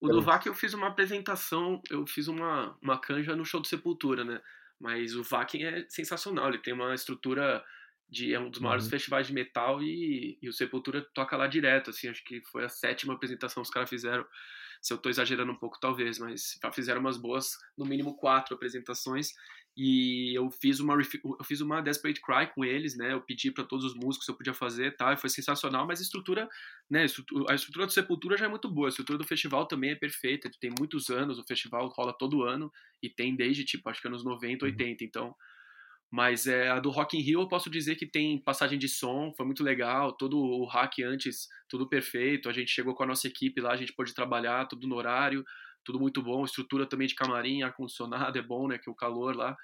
o do Vac eu fiz uma apresentação, eu fiz uma, uma canja no show do Sepultura, né? Mas o Vakin é sensacional, ele tem uma estrutura de é um dos maiores uhum. festivais de metal e, e, o Sepultura toca lá direto, assim, acho que foi a sétima apresentação que os caras fizeram. Se eu tô exagerando um pouco, talvez, mas fizeram umas boas, no mínimo quatro apresentações. E eu fiz uma eu fiz uma Desperate Cry com eles, né? Eu pedi para todos os músicos se eu podia fazer, tá? E foi sensacional, mas a estrutura, né, a estrutura do Sepultura já é muito boa, a estrutura do festival também é perfeita, tem muitos anos, o festival rola todo ano e tem desde tipo, acho que anos 90, 80, uhum. então mas é, a do Rock in Rio eu posso dizer que tem passagem de som, foi muito legal, todo o hack antes, tudo perfeito. A gente chegou com a nossa equipe lá, a gente pôde trabalhar, tudo no horário tudo muito bom, estrutura também de camarim, ar-condicionado é bom, né, que é o calor lá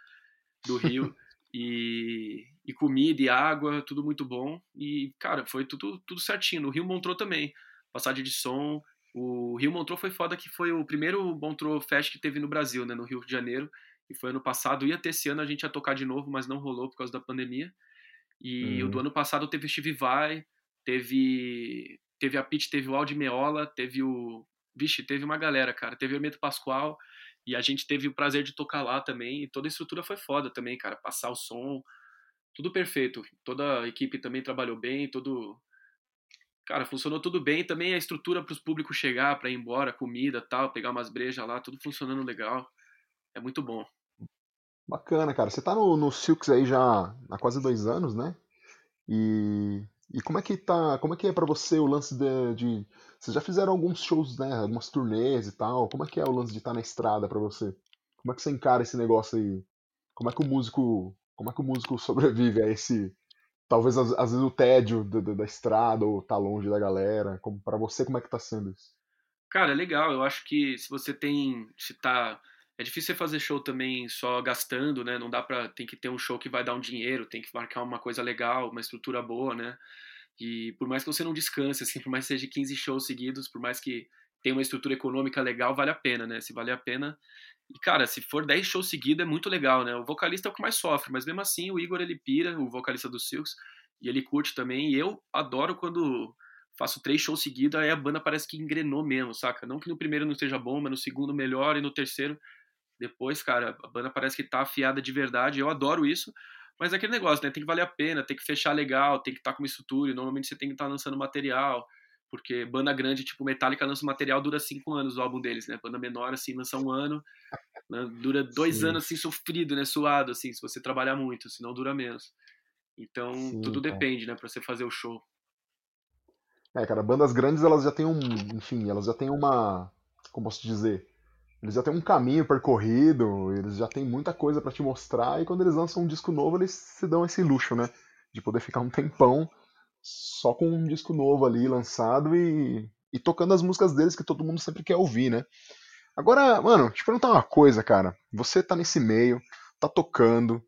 do Rio, e, e comida e água, tudo muito bom, e, cara, foi tudo, tudo certinho, no Rio Montrou também, passagem de som, o Rio Montrou foi foda que foi o primeiro Montrou Fest que teve no Brasil, né, no Rio de Janeiro, e foi ano passado, ia ter esse ano, a gente ia tocar de novo, mas não rolou por causa da pandemia, e uhum. o do ano passado teve Steve Vai, teve teve a Pete, teve o Aldi Meola, teve o vixe, teve uma galera, cara. Teve o Hermeto Pascoal e a gente teve o prazer de tocar lá também. E toda a estrutura foi foda também, cara. Passar o som, tudo perfeito. Toda a equipe também trabalhou bem, todo. Cara, funcionou tudo bem. Também a estrutura para os públicos chegar, para ir embora, comida tal, pegar umas brejas lá, tudo funcionando legal. É muito bom. Bacana, cara. Você tá no, no Silks aí já há quase dois anos, né? E e como é que tá, como é que é para você o lance de, de, vocês já fizeram alguns shows, né, algumas turnês e tal. Como é que é o lance de estar tá na estrada para você? Como é que você encara esse negócio aí? Como é que o músico, como é que o músico sobrevive a esse talvez às, às vezes o tédio da, da, da, estrada ou tá longe da galera? Como para você como é que tá sendo isso? Cara, é legal. Eu acho que se você tem, se tá é difícil você fazer show também só gastando, né? Não dá pra. Tem que ter um show que vai dar um dinheiro, tem que marcar uma coisa legal, uma estrutura boa, né? E por mais que você não descanse, assim, por mais que seja 15 shows seguidos, por mais que tenha uma estrutura econômica legal, vale a pena, né? Se vale a pena. E, cara, se for 10 shows seguidos, é muito legal, né? O vocalista é o que mais sofre, mas mesmo assim, o Igor, ele pira, o vocalista do Silks, e ele curte também. E eu adoro quando faço três shows seguidos, aí a banda parece que engrenou mesmo, saca? Não que no primeiro não esteja bom, mas no segundo melhor, e no terceiro depois, cara, a banda parece que tá afiada de verdade. Eu adoro isso. Mas é aquele negócio, né? Tem que valer a pena, tem que fechar legal, tem que estar tá com uma estrutura. E normalmente você tem que estar tá lançando material. Porque banda grande, tipo Metallica, lança material, dura cinco anos o álbum deles, né? Banda menor, assim, lança um ano. Dura dois Sim. anos, assim, sofrido, né? Suado, assim, se você trabalhar muito, senão dura menos. Então, Sim, tudo cara. depende, né? Pra você fazer o show. É, cara, bandas grandes, elas já têm um... Enfim, elas já têm uma... Como posso dizer? Eles já têm um caminho percorrido, eles já têm muita coisa para te mostrar, e quando eles lançam um disco novo, eles se dão esse luxo, né? De poder ficar um tempão só com um disco novo ali lançado e, e tocando as músicas deles que todo mundo sempre quer ouvir, né? Agora, mano, te perguntar uma coisa, cara. Você tá nesse meio, tá tocando,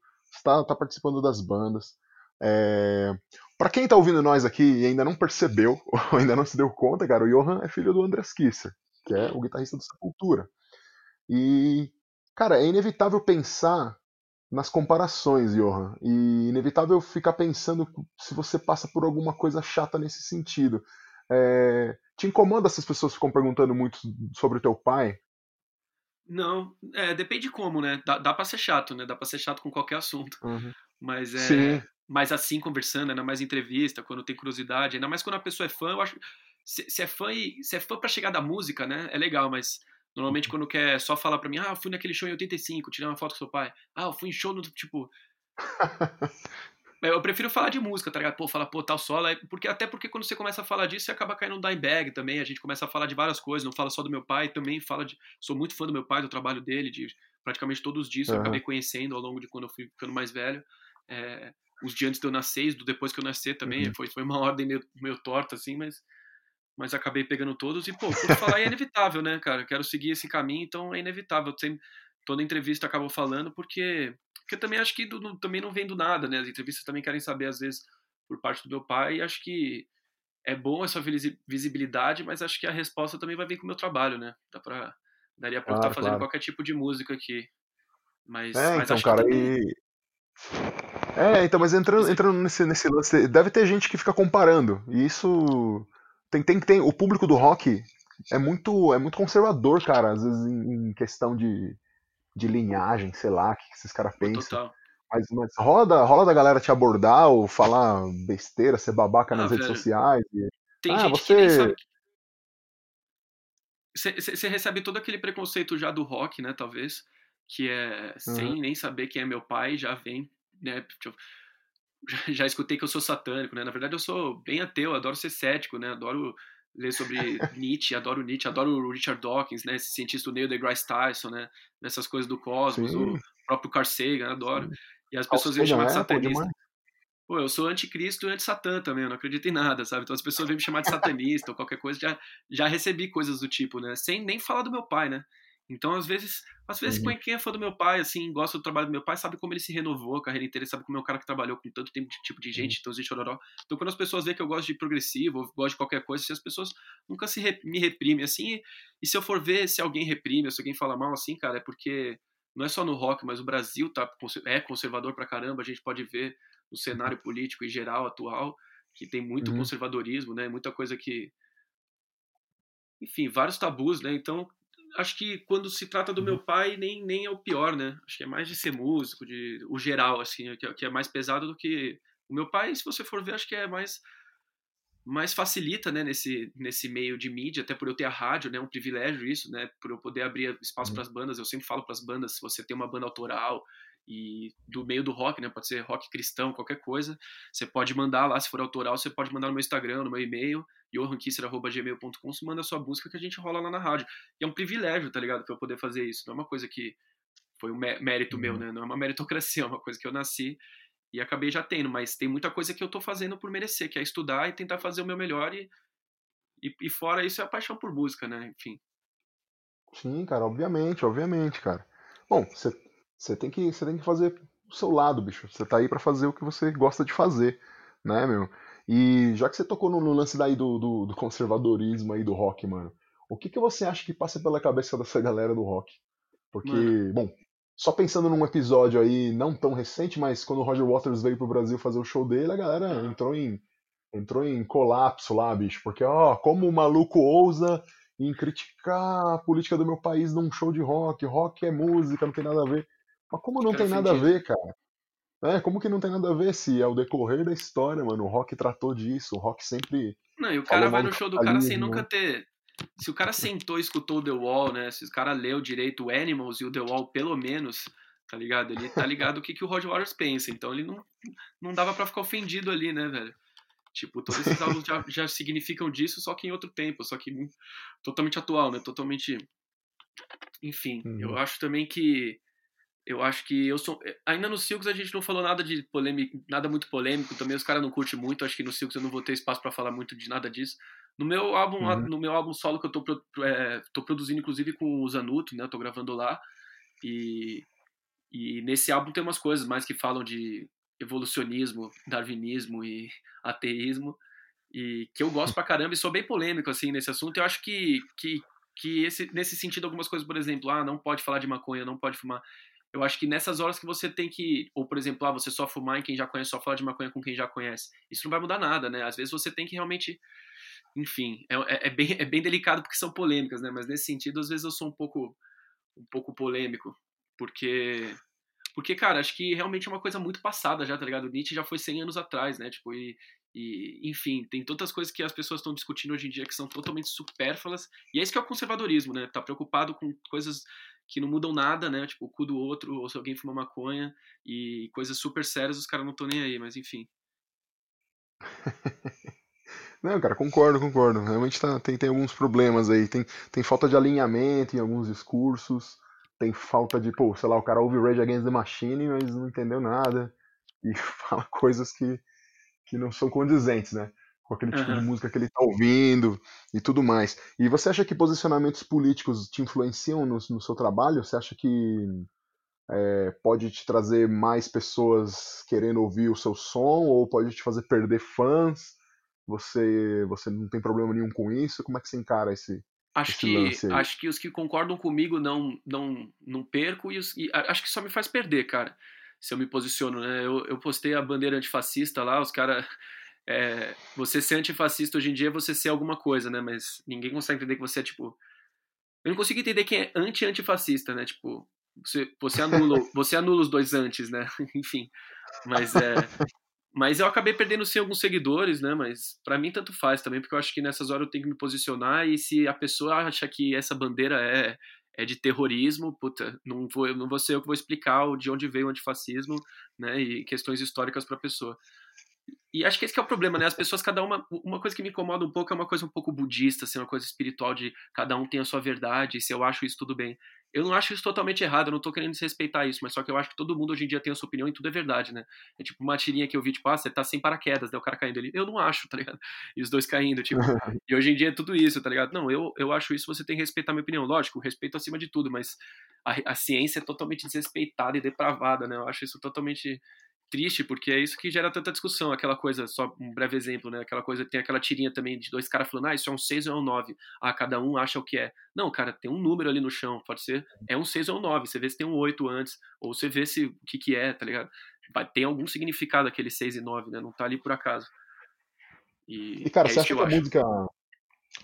tá, tá participando das bandas. É... Para quem tá ouvindo nós aqui e ainda não percebeu, ou ainda não se deu conta, cara, o Johan é filho do Andreas Kisser, que é o guitarrista do Sepultura. E, cara, é inevitável pensar nas comparações, Johan. E inevitável ficar pensando se você passa por alguma coisa chata nesse sentido. É... Te incomoda se as pessoas ficam perguntando muito sobre o teu pai? Não, é, depende como, né? Dá, dá pra ser chato, né? Dá pra ser chato com qualquer assunto. Uhum. Mas é. Sim. Mas assim, conversando, ainda mais entrevista, quando tem curiosidade, ainda mais quando a pessoa é fã, eu acho. Se, se é fã e. Se é fã pra chegar da música, né? É legal, mas Normalmente quando quer só falar pra mim, ah, eu fui naquele show em 85, tirei uma foto com seu pai. Ah, eu fui em show no, tipo... eu prefiro falar de música, tá ligado? Pô, falar, pô, tal solo, porque até porque quando você começa a falar disso, você acaba caindo no dime bag também, a gente começa a falar de várias coisas, não fala só do meu pai, também fala de, sou muito fã do meu pai, do trabalho dele, de praticamente todos os dias uhum. eu acabei conhecendo ao longo de quando eu fui ficando mais velho, é, os dias antes de eu nascer, do depois que eu nascer também, uhum. foi, foi uma ordem meio, meio torta, assim, mas, mas acabei pegando todos, e pô, por falar é inevitável, né, cara, quero seguir esse caminho, então é inevitável, sempre, toda entrevista acabo falando, porque porque também acho que do, também não vem do nada, né? As entrevistas também querem saber, às vezes, por parte do meu pai, e acho que é bom essa visibilidade, mas acho que a resposta também vai vir com o meu trabalho, né? Dá pra, daria pra estar fazendo claro. qualquer tipo de música aqui. Mas, é, mas então, cara, também... e... É, então, mas entrando, entrando nesse, nesse lance, deve ter gente que fica comparando, e isso... Tem, tem, tem, o público do rock é muito, é muito conservador, cara, às vezes em, em questão de de linhagem, sei lá, o que esses caras pensam. Total. Mas, mas rola, da, rola da galera te abordar ou falar besteira, ser babaca ah, nas velho. redes sociais. E... Tem ah, gente você... que nem sabe. Você recebe todo aquele preconceito já do rock, né, talvez, que é sem uhum. nem saber quem é meu pai, já vem, né, já, já escutei que eu sou satânico, né, na verdade eu sou bem ateu, adoro ser cético, né, adoro ler sobre Nietzsche, adoro Nietzsche, adoro o Richard Dawkins, né, esse cientista Neil deGrasse Tyson, né, nessas coisas do cosmos, Sim. o próprio Carl Sagan, adoro. Sim. E as pessoas vêm me chamar de é, satanista. Pô, eu sou anticristo e anti-satã também, eu não acredito em nada, sabe? Então as pessoas vêm me chamar de satanista ou qualquer coisa, já, já recebi coisas do tipo, né? Sem nem falar do meu pai, né? Então, às vezes, às vezes uhum. quem é fã do meu pai, assim, gosta do trabalho do meu pai, sabe como ele se renovou a carreira inteira, sabe como é um cara que trabalhou com tanto tempo de tipo de gente, uhum. então existe chororó. Então, quando as pessoas veem que eu gosto de progressivo, ou gosto de qualquer coisa, se as pessoas nunca se re me reprimem assim, e, e se eu for ver se alguém reprime, ou se alguém fala mal assim, cara, é porque não é só no rock, mas o Brasil tá, é conservador pra caramba, a gente pode ver no cenário político em geral atual, que tem muito uhum. conservadorismo, né? Muita coisa que enfim, vários tabus, né? Então, acho que quando se trata do meu uhum. pai, nem, nem é o pior, né? Acho que é mais de ser músico, de o geral, assim, que, é, que é mais pesado do que. O meu pai, se você for ver, acho que é mais mais facilita, né, nesse, nesse meio de mídia, até por eu ter a rádio, né, é um privilégio isso, né, por eu poder abrir espaço uhum. para as bandas. Eu sempre falo para as bandas, se você tem uma banda autoral e do meio do rock, né, pode ser rock cristão, qualquer coisa, você pode mandar lá, se for autoral, você pode mandar no meu Instagram, no meu e-mail, johankisser.gmail.com, se manda a sua busca que a gente rola lá na rádio. E é um privilégio, tá ligado? Pra eu poder fazer isso. Não é uma coisa que foi um mérito uhum. meu, né? Não é uma meritocracia, é uma coisa que eu nasci e acabei já tendo. Mas tem muita coisa que eu tô fazendo por merecer, que é estudar e tentar fazer o meu melhor. E, e, e fora isso é a paixão por música, né? Enfim. Sim, cara, obviamente, obviamente, cara. Bom, você tem, que, tem que fazer o seu lado, bicho. Você tá aí para fazer o que você gosta de fazer, né, meu? E já que você tocou no, no lance daí do, do, do, conservadorismo aí do rock, mano, o que, que você acha que passa pela cabeça dessa galera do rock? Porque, mano. bom, só pensando num episódio aí não tão recente, mas quando o Roger Waters veio pro Brasil fazer o show dele, a galera entrou em, entrou em colapso lá, bicho. Porque, ó, como o maluco ousa em criticar a política do meu país num show de rock, rock é música, não tem nada a ver. Mas como não tem nada a ver, cara? É, como que não tem nada a ver se é o decorrer da história, mano? O rock tratou disso, o rock sempre. Não, e o cara vai no show do cara sem nunca ter. Se o cara sentou e escutou The Wall, né? Se o cara leu direito o Animals e o The Wall, pelo menos, tá ligado? Ele tá ligado o que, que o Roger Waters pensa. Então ele não, não dava para ficar ofendido ali, né, velho? Tipo, todos esses álbuns já, já significam disso, só que em outro tempo, só que totalmente atual, né? Totalmente. Enfim, uhum. eu acho também que eu acho que eu sou. Eh, ainda no Silks a gente não falou nada de polêmico, nada muito polêmico. Também os caras não curtem muito. Acho que no Silks eu não vou ter espaço para falar muito de nada disso. No meu álbum, uhum. no meu álbum solo que eu tô, é, tô produzindo, inclusive com o Zanuto, né? Eu tô gravando lá. E, e nesse álbum tem umas coisas mais que falam de evolucionismo, darwinismo e ateísmo. E que eu gosto pra caramba e sou bem polêmico assim nesse assunto. Eu acho que, que, que esse, nesse sentido, algumas coisas, por exemplo, ah, não pode falar de maconha, não pode fumar eu acho que nessas horas que você tem que, ou por exemplo, ah, você só fumar em quem já conhece, só falar de maconha com quem já conhece, isso não vai mudar nada, né? Às vezes você tem que realmente, enfim, é, é, é bem, é bem delicado porque são polêmicas, né? Mas nesse sentido, às vezes eu sou um pouco, um pouco polêmico, porque, porque, cara, acho que realmente é uma coisa muito passada já, tá ligado? Nietzsche já foi 100 anos atrás, né? Tipo, e, E, enfim, tem tantas coisas que as pessoas estão discutindo hoje em dia que são totalmente supérfluas. E é isso que é o conservadorismo, né? Tá preocupado com coisas que não mudam nada, né? Tipo, o cu do outro, ou se alguém fuma maconha, e coisas super sérias, os caras não estão nem aí, mas enfim. Não, cara, concordo, concordo. Realmente tá, tem, tem alguns problemas aí. Tem, tem falta de alinhamento em alguns discursos. Tem falta de, pô, sei lá, o cara ouve Rage Against the Machine, mas não entendeu nada. E fala coisas que, que não são condizentes, né? Com aquele tipo de música que ele tá ouvindo e tudo mais. E você acha que posicionamentos políticos te influenciam no, no seu trabalho? Você acha que é, pode te trazer mais pessoas querendo ouvir o seu som ou pode te fazer perder fãs? Você, você não tem problema nenhum com isso? Como é que você encara esse, Acho que, acho que os que concordam comigo não não não perco e, os, e, acho que só me faz perder, cara. Se eu me posiciono, né? Eu, eu postei a bandeira antifascista lá, os caras. É, você ser antifascista hoje em dia é você ser alguma coisa, né? Mas ninguém consegue entender que você é tipo. Eu não consigo entender quem é anti-antifascista, né? Tipo, você, você, anula, você anula os dois antes, né? Enfim. Mas é. Mas eu acabei perdendo sim alguns seguidores, né? Mas para mim tanto faz também, porque eu acho que nessas horas eu tenho que me posicionar e se a pessoa acha que essa bandeira é, é de terrorismo, puta, não vou, não vou ser eu que vou explicar de onde veio o antifascismo, né? E questões históricas para a pessoa. E acho que esse que é o problema, né? As pessoas, cada uma. Uma coisa que me incomoda um pouco é uma coisa um pouco budista, assim, uma coisa espiritual de cada um tem a sua verdade, e se eu acho isso tudo bem. Eu não acho isso totalmente errado, eu não tô querendo desrespeitar isso, mas só que eu acho que todo mundo hoje em dia tem a sua opinião e tudo é verdade, né? É tipo uma tirinha que eu vi, tipo, ah, você tá sem paraquedas, né? O cara caindo ali. Eu não acho, tá ligado? E os dois caindo, tipo. e hoje em dia é tudo isso, tá ligado? Não, eu, eu acho isso, você tem que respeitar a minha opinião. Lógico, respeito acima de tudo, mas a, a ciência é totalmente desrespeitada e depravada, né? Eu acho isso totalmente triste, porque é isso que gera tanta discussão, aquela coisa, só um breve exemplo, né? Aquela coisa, tem aquela tirinha também de dois caras falando, ah, isso é um 6 ou é um 9. Ah, cada um acha o que é. Não, cara, tem um número ali no chão, pode ser, é um 6 ou um 9. Você vê se tem um 8 antes, ou você vê se o que que é, tá ligado? Tem algum significado aquele 6 e 9, né? Não tá ali por acaso. E, e cara, é você acha que, que a acho. música.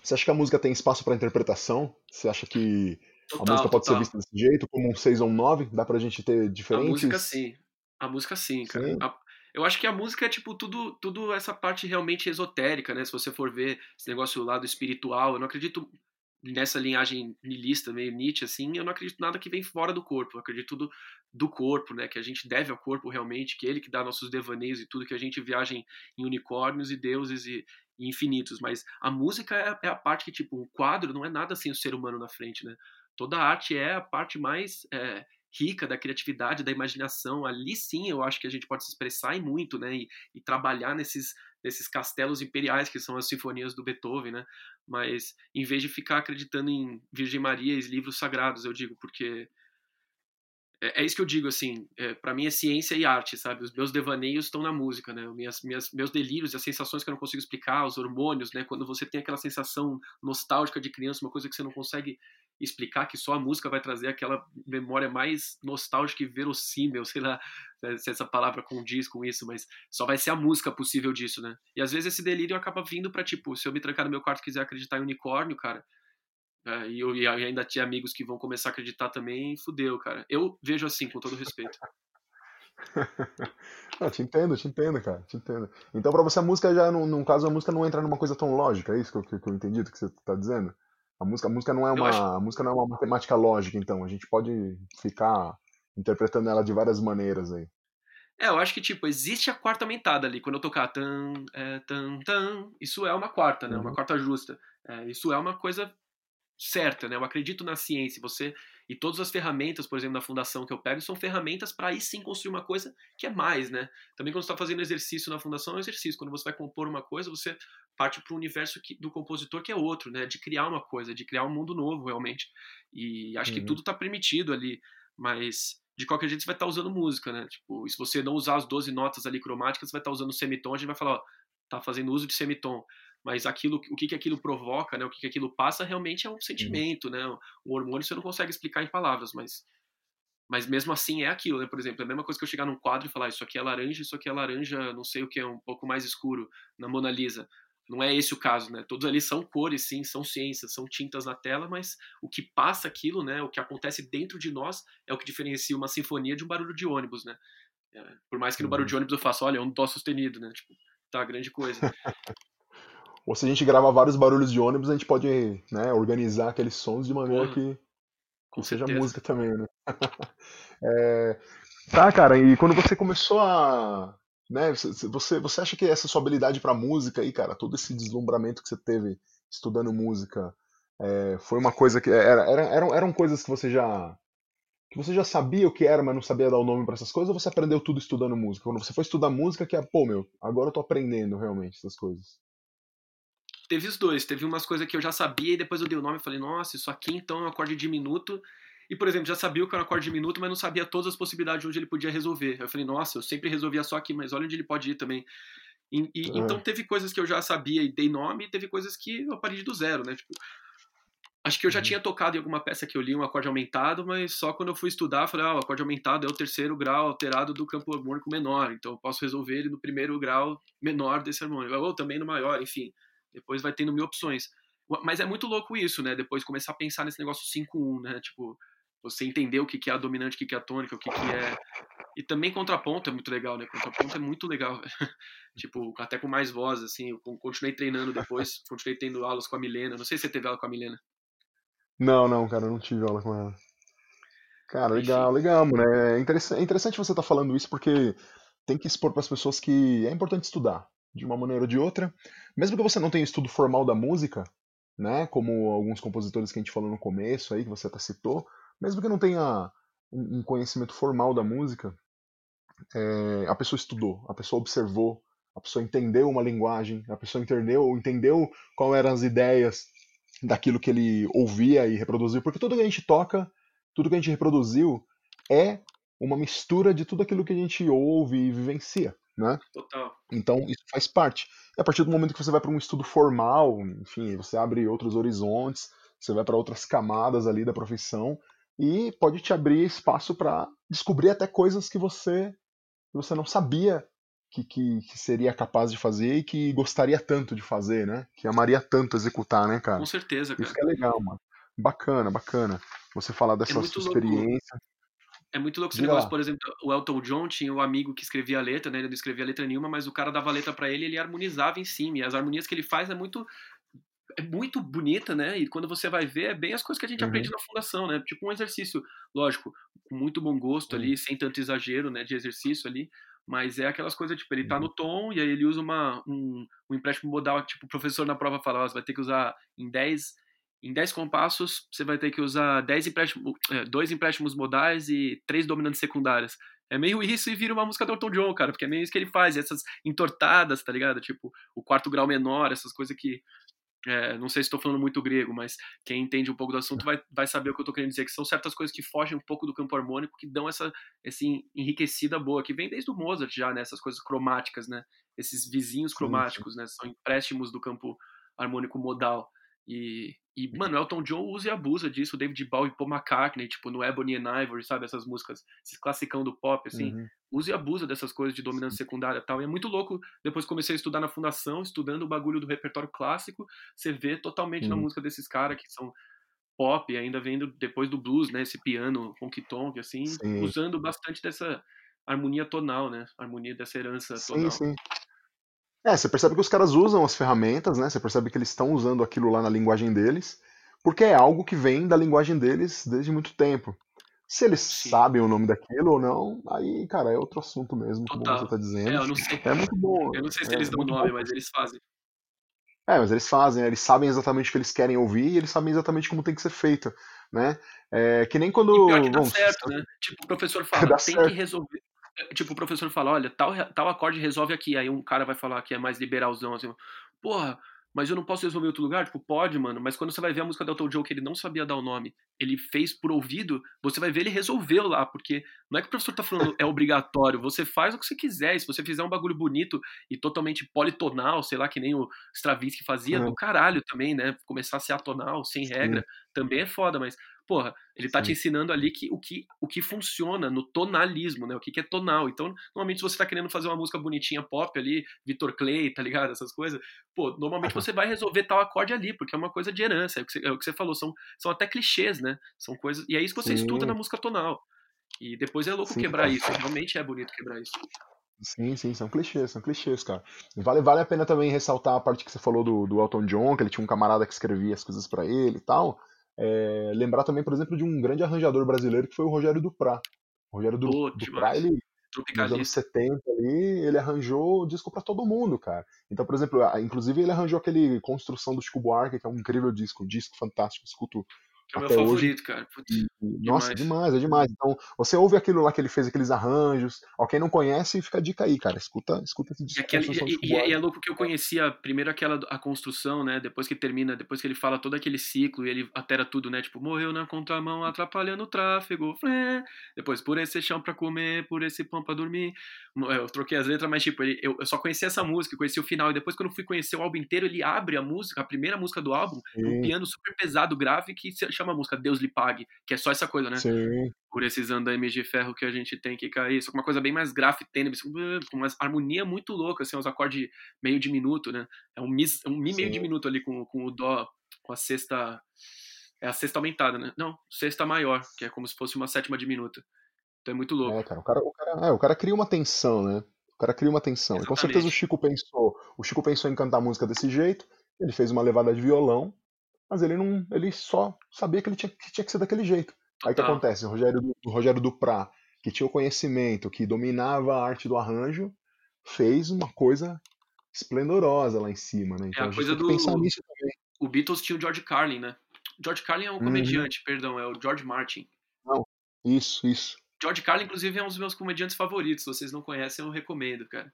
Você acha que a música tem espaço para interpretação? Você acha que total, a música pode total. ser vista desse jeito, como um 6 ou um 9? Dá pra gente ter diferentes. A música sim. A música sim, cara. Sim. A, eu acho que a música é tipo tudo, tudo essa parte realmente esotérica, né? Se você for ver esse negócio do lado espiritual, eu não acredito nessa linhagem nihilista, meio Nietzsche, assim, eu não acredito nada que vem fora do corpo, eu acredito tudo do corpo, né, que a gente deve ao corpo realmente, que é ele que dá nossos devaneios e tudo, que a gente viaja em, em unicórnios e deuses e, e, infinitos, mas a música é, é, a parte que, tipo, o quadro não é nada sem o ser humano na frente, né, toda a arte é a parte mais é, rica da criatividade, da imaginação, ali sim eu acho que a gente pode se expressar e muito, né? E, e, trabalhar nesses, nesses castelos imperiais que são as sinfonias do Beethoven, né? Mas em vez de ficar acreditando em Virgem Maria e livros sagrados, eu digo, porque é, é isso que eu digo, assim, é, para mim é ciência e arte, sabe? Os meus devaneios estão na música, né? Minhas, minhas, meus delírios, as sensações que eu não consigo explicar, os hormônios, né? Quando você tem aquela sensação nostálgica de criança, uma coisa que você não consegue explicar que só a música vai trazer aquela memória mais nostálgica e verossímil, sei lá se essa palavra condiz com isso, mas só vai ser a música possível disso, né? E às vezes esse delírio acaba vindo para tipo, se eu me trancar no meu quarto e quiser acreditar em unicórnio, cara, é, e eu e ainda tinha amigos que vão começar a acreditar também, fudeu, cara. Eu vejo assim, com todo respeito. ah, te entendo, te entendo, cara, te entendo. Então, para você, a música já, num, caso, a música não entra numa coisa tão lógica, é isso que eu, que eu entendi do que você tá dizendo? A música, a música não é uma, acho... a música não é uma matemática lógica, então. A gente pode ficar interpretando ela de várias maneiras aí. É, eu acho que, tipo, existe a quarta aumentada ali. Quando eu tocar tan, é, tan, tan, isso é uma quarta, né? Uhum. Uma quarta justa. É, isso é uma coisa certa, né? Eu acredito na ciência. Você e todas as ferramentas, por exemplo, da fundação que eu pego, são ferramentas para aí sim construir uma coisa que é mais, né? Também quando você está fazendo exercício na fundação, é um exercício. Quando você vai compor uma coisa, você parte para o universo que, do compositor que é outro, né? De criar uma coisa, de criar um mundo novo, realmente. E acho uhum. que tudo está permitido ali, mas de qualquer jeito você vai estar tá usando música, né? Tipo, se você não usar as 12 notas ali cromáticas, você vai estar tá usando semitom, a gente vai falar, ó, tá fazendo uso de semitom mas aquilo, o que, que aquilo provoca, né, o que, que aquilo passa, realmente é um sentimento, né? O hormônio você não consegue explicar em palavras, mas, mas mesmo assim é aquilo, né? Por exemplo, é a mesma coisa que eu chegar num quadro e falar, isso aqui é laranja, isso aqui é laranja, não sei o que é, um pouco mais escuro na Mona Lisa. Não é esse o caso, né? Todos ali são cores, sim, são ciências, são tintas na tela, mas o que passa aquilo, né? O que acontece dentro de nós é o que diferencia uma sinfonia de um barulho de ônibus, né? É, por mais que no barulho de uhum. ônibus eu faça, olha, é um dó sustenido, né? Tipo, tá grande coisa. Ou se a gente grava vários barulhos de ônibus, a gente pode né, organizar aqueles sons de maneira Porra, que, que seja certeza. música também, né? É, tá, cara, e quando você começou a. Né, você, você acha que essa sua habilidade pra música aí, cara, todo esse deslumbramento que você teve estudando música, é, foi uma coisa que. Era, era, eram, eram coisas que você já. Que você já sabia o que era, mas não sabia dar o nome pra essas coisas, ou você aprendeu tudo estudando música? Quando você foi estudar música, que é, pô, meu, agora eu tô aprendendo realmente essas coisas. Teve os dois. Teve umas coisas que eu já sabia e depois eu dei o nome e falei, nossa, isso aqui então é um acorde diminuto. E, por exemplo, já sabia o que era um acorde diminuto, mas não sabia todas as possibilidades de onde ele podia resolver. Eu falei, nossa, eu sempre resolvia só aqui, mas olha onde ele pode ir também. E, e- É. Então teve coisas que eu já sabia e dei nome, e teve coisas que eu aprendi do zero, né? Tipo, acho que eu já Uhum. tinha tocado em alguma peça que eu li um acorde aumentado, mas só quando eu fui estudar, falei, ah, o acorde aumentado é o terceiro grau alterado do campo harmônico menor, então eu posso resolver ele no primeiro grau menor desse harmônico, ou também no maior, enfim. Depois vai tendo mil opções. Mas é muito louco isso, né? Depois começar a pensar nesse negócio 5-1, né? Tipo, você entender o que é a dominante, o que é a tônica, o que é... E também contraponto é muito legal, né? Contraponto é muito legal. tipo, até com mais voz, assim. Eu continuei treinando depois, continuei tendo aulas com a Milena. Não sei se você teve aula com a Milena. Não, não, cara, eu não tive aula com ela. Cara, Enfim. legal, legal, mano. É interessante, é interessante você estar falando isso porque tem que expor para as pessoas que é importante estudar, de uma maneira ou de outra. Mesmo que você não tenha estudo formal da música, né, como alguns compositores que a gente falou no começo aí, que você até citou, mesmo que não tenha um conhecimento formal da música, é, a pessoa estudou, a pessoa observou, a pessoa entendeu uma linguagem, a pessoa entendeu, entendeu qual eram as ideias daquilo que ele ouvia e reproduziu, porque tudo que a gente toca, tudo que a gente reproduziu é uma mistura de tudo aquilo que a gente ouve e vivencia, né? Total. Então isso faz parte. E a partir do momento que você vai para um estudo formal, enfim, você abre outros horizontes, você vai para outras camadas ali da profissão e pode te abrir espaço para descobrir até coisas que você que você não sabia que, que, que seria capaz de fazer e que gostaria tanto de fazer, né? Que amaria tanto executar, né, cara? Com certeza, Isso cara. que é legal, mano. Bacana, bacana. Você falar dessa É sua louco. É muito louco esse Diga negócio, lá. por exemplo, o Elton John tinha o amigo que escrevia a letra, né? Ele não escrevia letra nenhuma, mas o cara dava a letra pra ele e ele harmonizava em cima. E as harmonias que ele faz é muito é muito bonita, né? E quando você vai ver, é bem as coisas que a gente Uhum. aprende na fundação, né? Tipo um exercício, lógico, com muito bom gosto Uhum. ali, sem tanto exagero, né, de exercício ali, mas é aquelas coisas, tipo, ele tá Uhum. no tom e aí ele usa uma, um, um empréstimo modal, tipo, o professor na prova fala, você vai ter que usar em 10 em 10 compassos, você vai ter que usar 10 empréstimos, é, dois empréstimos modais e três dominantes secundárias. É meio isso e vira uma música do Elton John, cara, porque é meio isso que ele faz, essas entortadas, tá ligado? Tipo, o quarto grau menor, essas coisas que é, não sei se estou falando muito grego, mas quem entende um pouco do assunto vai, vai saber o que eu estou querendo dizer, que são certas coisas que fogem um pouco do campo harmônico, que dão essa assim, enriquecida boa, que vem desde o Mozart já, né? Essas coisas cromáticas, né? Esses vizinhos cromáticos, né? São empréstimos do campo harmônico modal. E, e, mano, Elton John usa e abusa disso, o David Bowie, Paul McCartney, tipo, no Ebony and Ivory, sabe? Essas músicas, esse classicão do pop, assim Uhum. usa e abusa dessas coisas de dominância secundária e tal. E é muito louco, depois comecei a estudar na fundação, estudando o bagulho do repertório clássico, você vê totalmente na Uhum. música desses caras que são pop, ainda vendo depois do blues, né, esse piano honky tonk assim, Sim. usando bastante dessa harmonia tonal, né? Harmonia dessa herança Sim, tonal. sim. É, você percebe que os caras usam as ferramentas, né? Você percebe que eles estão usando aquilo lá na linguagem deles, porque é algo que vem da linguagem deles desde muito tempo. Se eles Sim. sabem o nome daquilo ou não, aí, cara, é outro assunto mesmo, como Total. você tá É, dizendo. eu não sei. É muito bom. Eu não sei se é eles dão muito nome, bom. mas eles fazem. É, mas eles fazem, né? eles sabem exatamente o que eles querem ouvir e eles sabem exatamente como tem que ser feito, né? É, que nem quando... E pior que dá vamos, certo, né? Tipo, o professor fala, tem certo. que resolver. Tipo, o professor fala, olha, tal, tal acorde resolve aqui. Aí um cara vai falar que é mais liberalzão, assim, porra, mas eu não posso resolver em outro lugar? Tipo, pode, mano. Mas quando você vai ver a música do Elton John, que ele não sabia dar o nome, ele fez por ouvido, você vai ver ele resolveu lá, porque não é que o professor tá falando é obrigatório, você faz o que você quiser. E se você fizer um bagulho bonito e totalmente politonal, sei lá, que nem o Stravinsky fazia, Uhum. do caralho também, né? Começar a ser atonal, sem regra, também é foda, mas porra, ele tá Sim. te ensinando ali que, o, que, o que funciona no tonalismo, né? O que, que é tonal. Então, normalmente, se você tá querendo fazer uma música bonitinha pop ali, Vitor Clay, tá ligado? Essas coisas, pô, normalmente você vai resolver tal acorde ali, porque é uma coisa de herança, é o que você, é o que você falou, são, são até clichês, né? São coisas. E é isso que você Sim. estuda na música tonal. E depois é louco Sim, quebrar cara. isso, realmente é bonito quebrar isso. Sim, sim, são clichês, são clichês, cara. Vale, vale a pena também ressaltar a parte que você falou do, do Elton John, que ele tinha um camarada que escrevia as coisas pra ele e tal. É, lembrar também, por exemplo, de um grande arranjador brasileiro que foi o Rogério Duprá. O Rogério Pô, demais. ele, nos anos Tropicalista. 70 ali, ele arranjou disco pra todo mundo, cara. Então, por exemplo, inclusive ele arranjou aquele Construção do Chico Buarque, que é um incrível disco, um disco fantástico, escuto é o meu até hoje. favorito, cara. Putz, E, e, nossa, demais. demais, é demais. Então, você ouve aquilo lá que ele fez, aqueles arranjos. Ó, quem não conhece, fica a dica aí, cara. Escuta, escuta esse E, disco aquele, e, Chico e- e é louco que eu conhecia primeiro aquela a construção, né? Depois que termina, depois que ele fala todo aquele ciclo e ele altera tudo, né? Tipo, morreu na contramão, atrapalhando o tráfego. flé. Depois, por esse chão pra comer, por esse pão pra dormir. É, Eu troquei as letras, mas tipo, ele- eu, eu só conhecia essa música, conheci o final. E depois, quando eu fui conhecer o álbum inteiro, ele abre a música, a primeira música do álbum, Sim, piano super pesado, grave, que chama a música Deus lhe pague, que é só essa coisa, né? sim, por esses andaimes de ferro que a gente tem que cair. Só que uma coisa bem mais grave, tênebres, com uma harmonia muito louca, assim, uns acordes meio diminuto, né? É um mi, um mi meio diminuto ali com, com o dó, com a sexta. É a sexta aumentada, né? Não, sexta maior, que é como se fosse uma sétima diminuta. Então é muito louco. É, cara, o cara, o cara, é, o cara cria uma tensão, né? O cara cria uma tensão. E com certeza o. Chico pensou, o Chico pensou em cantar música desse jeito, ele fez uma levada de violão, mas ele não, ele só sabia que ele tinha, que tinha que ser daquele jeito. Aí o que acontece? O Rogério, o Rogério Duprá, que tinha o conhecimento, que dominava a arte do arranjo, fez uma coisa esplendorosa lá em cima, né? É Então a a gente coisa tem que pensar do. nisso também. O Beatles tinha o George Carlin, né? George Carlin é um Uhum. comediante, perdão, é o George Martin. Não, isso, isso. George Carlin, inclusive, é um dos meus comediantes favoritos. Se vocês não conhecem, eu recomendo, cara.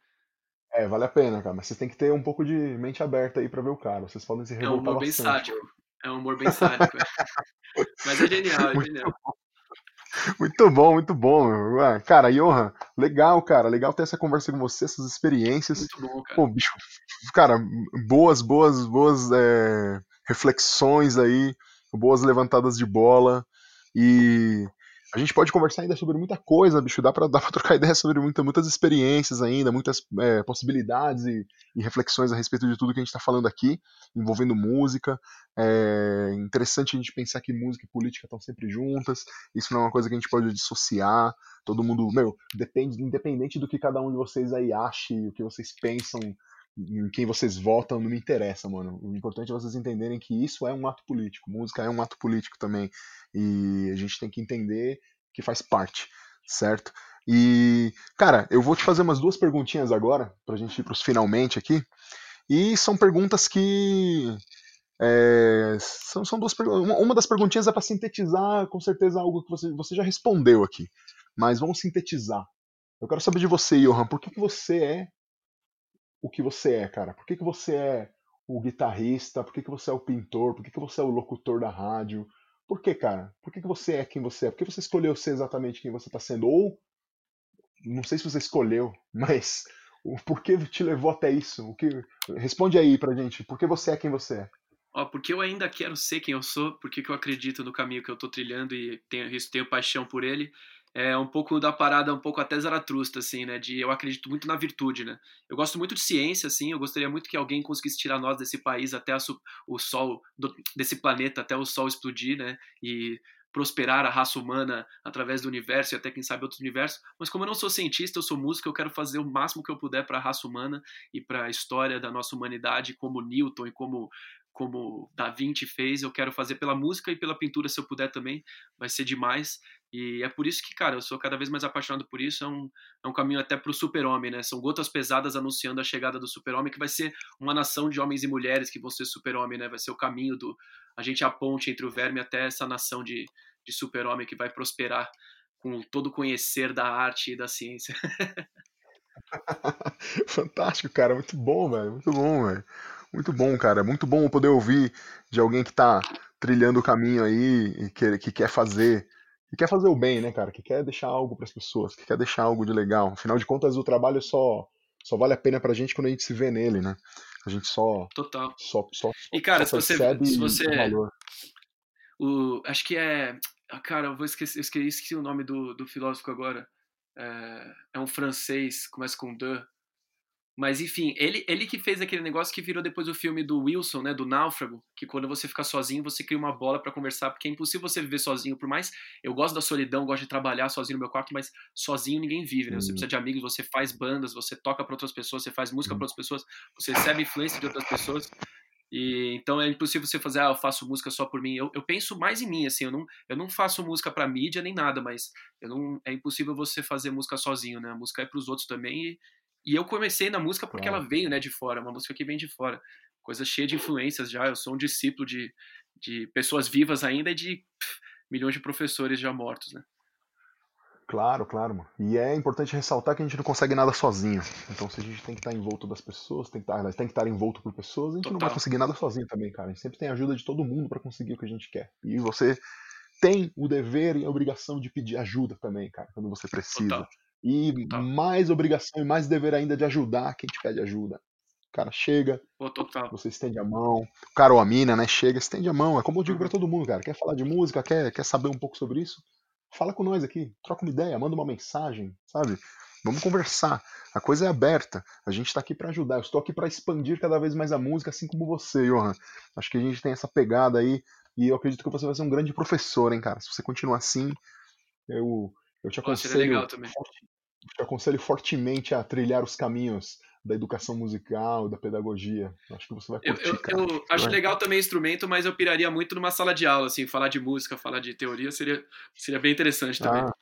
É, vale a pena, cara, mas vocês têm que ter um pouco de mente aberta aí pra ver o cara. Vocês podem se É um revoltar humor bem bastante. sádico. É um humor bem sádico. é. Mas é genial, é Muito, genial. muito bom, muito bom. Ah, Cara, Johan, legal, cara. Legal ter essa conversa com você, essas experiências. Muito bom, cara. Pô, bicho, cara, boas, boas, boas é, reflexões aí, boas levantadas de bola. E a gente pode conversar ainda sobre muita coisa, bicho. Dá pra, dá pra trocar ideia sobre muita, muitas experiências ainda, muitas é, possibilidades e, e reflexões a respeito de tudo que a gente tá falando aqui, envolvendo música. É interessante a gente pensar que música e política estão sempre juntas. Isso não é uma coisa que a gente pode dissociar. Todo mundo, meu, depende, independente do que cada um de vocês aí ache, o que vocês pensam, em quem vocês votam, não me interessa, mano. O importante é vocês entenderem que isso é um ato político. Música é um ato político também. E a gente tem que entender que faz parte, certo? E, cara, eu vou te fazer umas duas perguntinhas agora, pra gente ir pros finalmente aqui. E são perguntas que. é, são, são duas. Uma, uma das perguntinhas é para sintetizar, com certeza, algo que você, você já respondeu aqui. Mas vamos sintetizar. Eu quero saber de você, Johan, por que, que você é o que você é, cara? Por que, que você é o guitarrista? Por que, que você é o pintor? Por que, que você é o locutor da rádio? Por que, cara? Por que, que você é quem você é? Por que você escolheu ser exatamente quem você está sendo? Ou, não sei se você escolheu, mas o porquê te levou até isso? O que... Responde aí pra gente. Por que você é quem você é? Ó, porque eu ainda quero ser quem eu sou, porque que eu acredito no caminho que eu tô trilhando e tenho, tenho paixão por ele. É um pouco da parada, um pouco até Zaratrusta, assim, né? De eu acredito muito na virtude, né? Eu gosto muito de ciência, assim. Eu gostaria muito que alguém conseguisse tirar nós desse país até o sol, do- desse planeta até o sol explodir, né? E prosperar a raça humana através do universo e até quem sabe outros universos. Mas como eu não sou cientista, eu sou músico, eu quero fazer o máximo que eu puder para a raça humana e para a história da nossa humanidade, como Newton e como como Da Vinci fez, eu quero fazer pela música e pela pintura se eu puder também, vai ser demais. E é por isso que, cara, eu sou cada vez mais apaixonado por isso. É um, é um caminho até pro super-homem, né? São gotas pesadas anunciando a chegada do super-homem, que vai ser uma nação de homens e mulheres que vão ser super-homem, né? Vai ser o caminho do. A gente é a ponte entre o verme até essa nação de, de super-homem que vai prosperar com todo o conhecer da arte e da ciência. Fantástico, cara. Muito bom, velho. Muito bom, velho. Muito bom, cara. Muito bom poder ouvir de alguém que tá trilhando o caminho aí e que, que quer fazer. Que quer fazer o bem, né, cara? Que quer deixar algo pras pessoas, que quer deixar algo de legal. Afinal de contas, o trabalho só, só vale a pena pra gente quando a gente se vê nele, né? A gente só, Total. só, só, E, cara, só se você, se você valor. o, acho que é. ah, Cara, eu vou esquecer, eu esqueci, esqueci o nome do, do filósofo agora. É, é um francês, começa com de. Mas enfim, ele, ele que fez aquele negócio que virou depois o filme do Wilson, né, do Náufrago, que quando você fica sozinho, você cria uma bola para conversar, porque é impossível você viver sozinho, por mais eu gosto da solidão, gosto de trabalhar sozinho no meu quarto, mas sozinho ninguém vive, né? Você precisa de amigos, você faz bandas, você toca para outras pessoas, você faz música para outras pessoas, você recebe influência de outras pessoas. E então é impossível você fazer, ah, eu faço música só por mim. Eu, eu penso mais em mim, assim, eu não, eu não faço música para mídia nem nada, mas eu não, é impossível você fazer música sozinho, né? A música é para os outros também e e eu comecei na música porque ela veio, né, de fora, uma música que vem de fora. Coisa cheia de influências já. Eu sou um discípulo de, de pessoas vivas ainda e de pff, milhões de professores já mortos, né? Claro, claro, mano. E é importante ressaltar que a gente não consegue nada sozinho. Então, se a gente tem que estar envolto das pessoas, tem que estar, tem que estar envolto por pessoas, a gente Total. não vai conseguir nada sozinho também, cara. A gente sempre tem a ajuda de todo mundo para conseguir o que a gente quer. E você tem o dever e a obrigação de pedir ajuda também, cara, quando você precisa. Total. E Total. mais obrigação e mais dever ainda de ajudar quem te pede ajuda. O cara chega, você estende a mão, o cara ou a mina, né, chega, estende a mão. É como eu digo para uhum. todo mundo, cara, quer falar de música, quer, quer saber um pouco sobre isso? Fala com nós aqui, troca uma ideia, manda uma mensagem, sabe? Vamos conversar. A coisa é aberta. A gente está aqui para ajudar. Eu estou aqui para expandir cada vez mais a música, assim como você, Johan. Acho que a gente tem essa pegada aí e eu acredito que você vai ser um grande professor, hein, cara. Se você continuar assim, eu, eu te aconselho. legal também te aconselho fortemente a trilhar os caminhos da educação musical, da pedagogia. Acho que você vai curtir, Eu, eu, eu acho legal também instrumento, mas eu piraria muito numa sala de aula, assim, falar de música, falar de teoria seria, seria bem interessante também. Ah,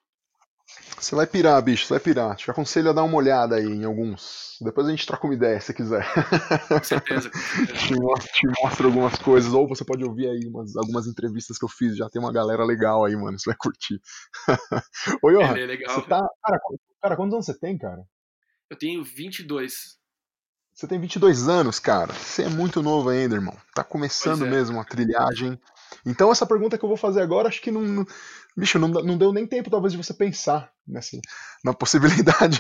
você vai pirar, bicho, você vai pirar. Te aconselho a dar uma olhada aí em alguns. Depois a gente troca uma ideia, se quiser. Com certeza, com certeza. te, mostro, te mostro algumas coisas. Ou você pode ouvir aí umas, algumas entrevistas que eu fiz. Já tem uma galera legal aí, mano. Você vai curtir. Oi, Johan. É, legal. Você tá. Cara, cara, quantos anos você tem, cara? Eu tenho 22. Você tem 22 anos, cara. Você é muito novo ainda, irmão. Tá começando é. mesmo a trilhagem. Então, essa pergunta que eu vou fazer agora, acho que não, não bicho, não, não deu nem tempo, talvez, de você pensar nessa, na possibilidade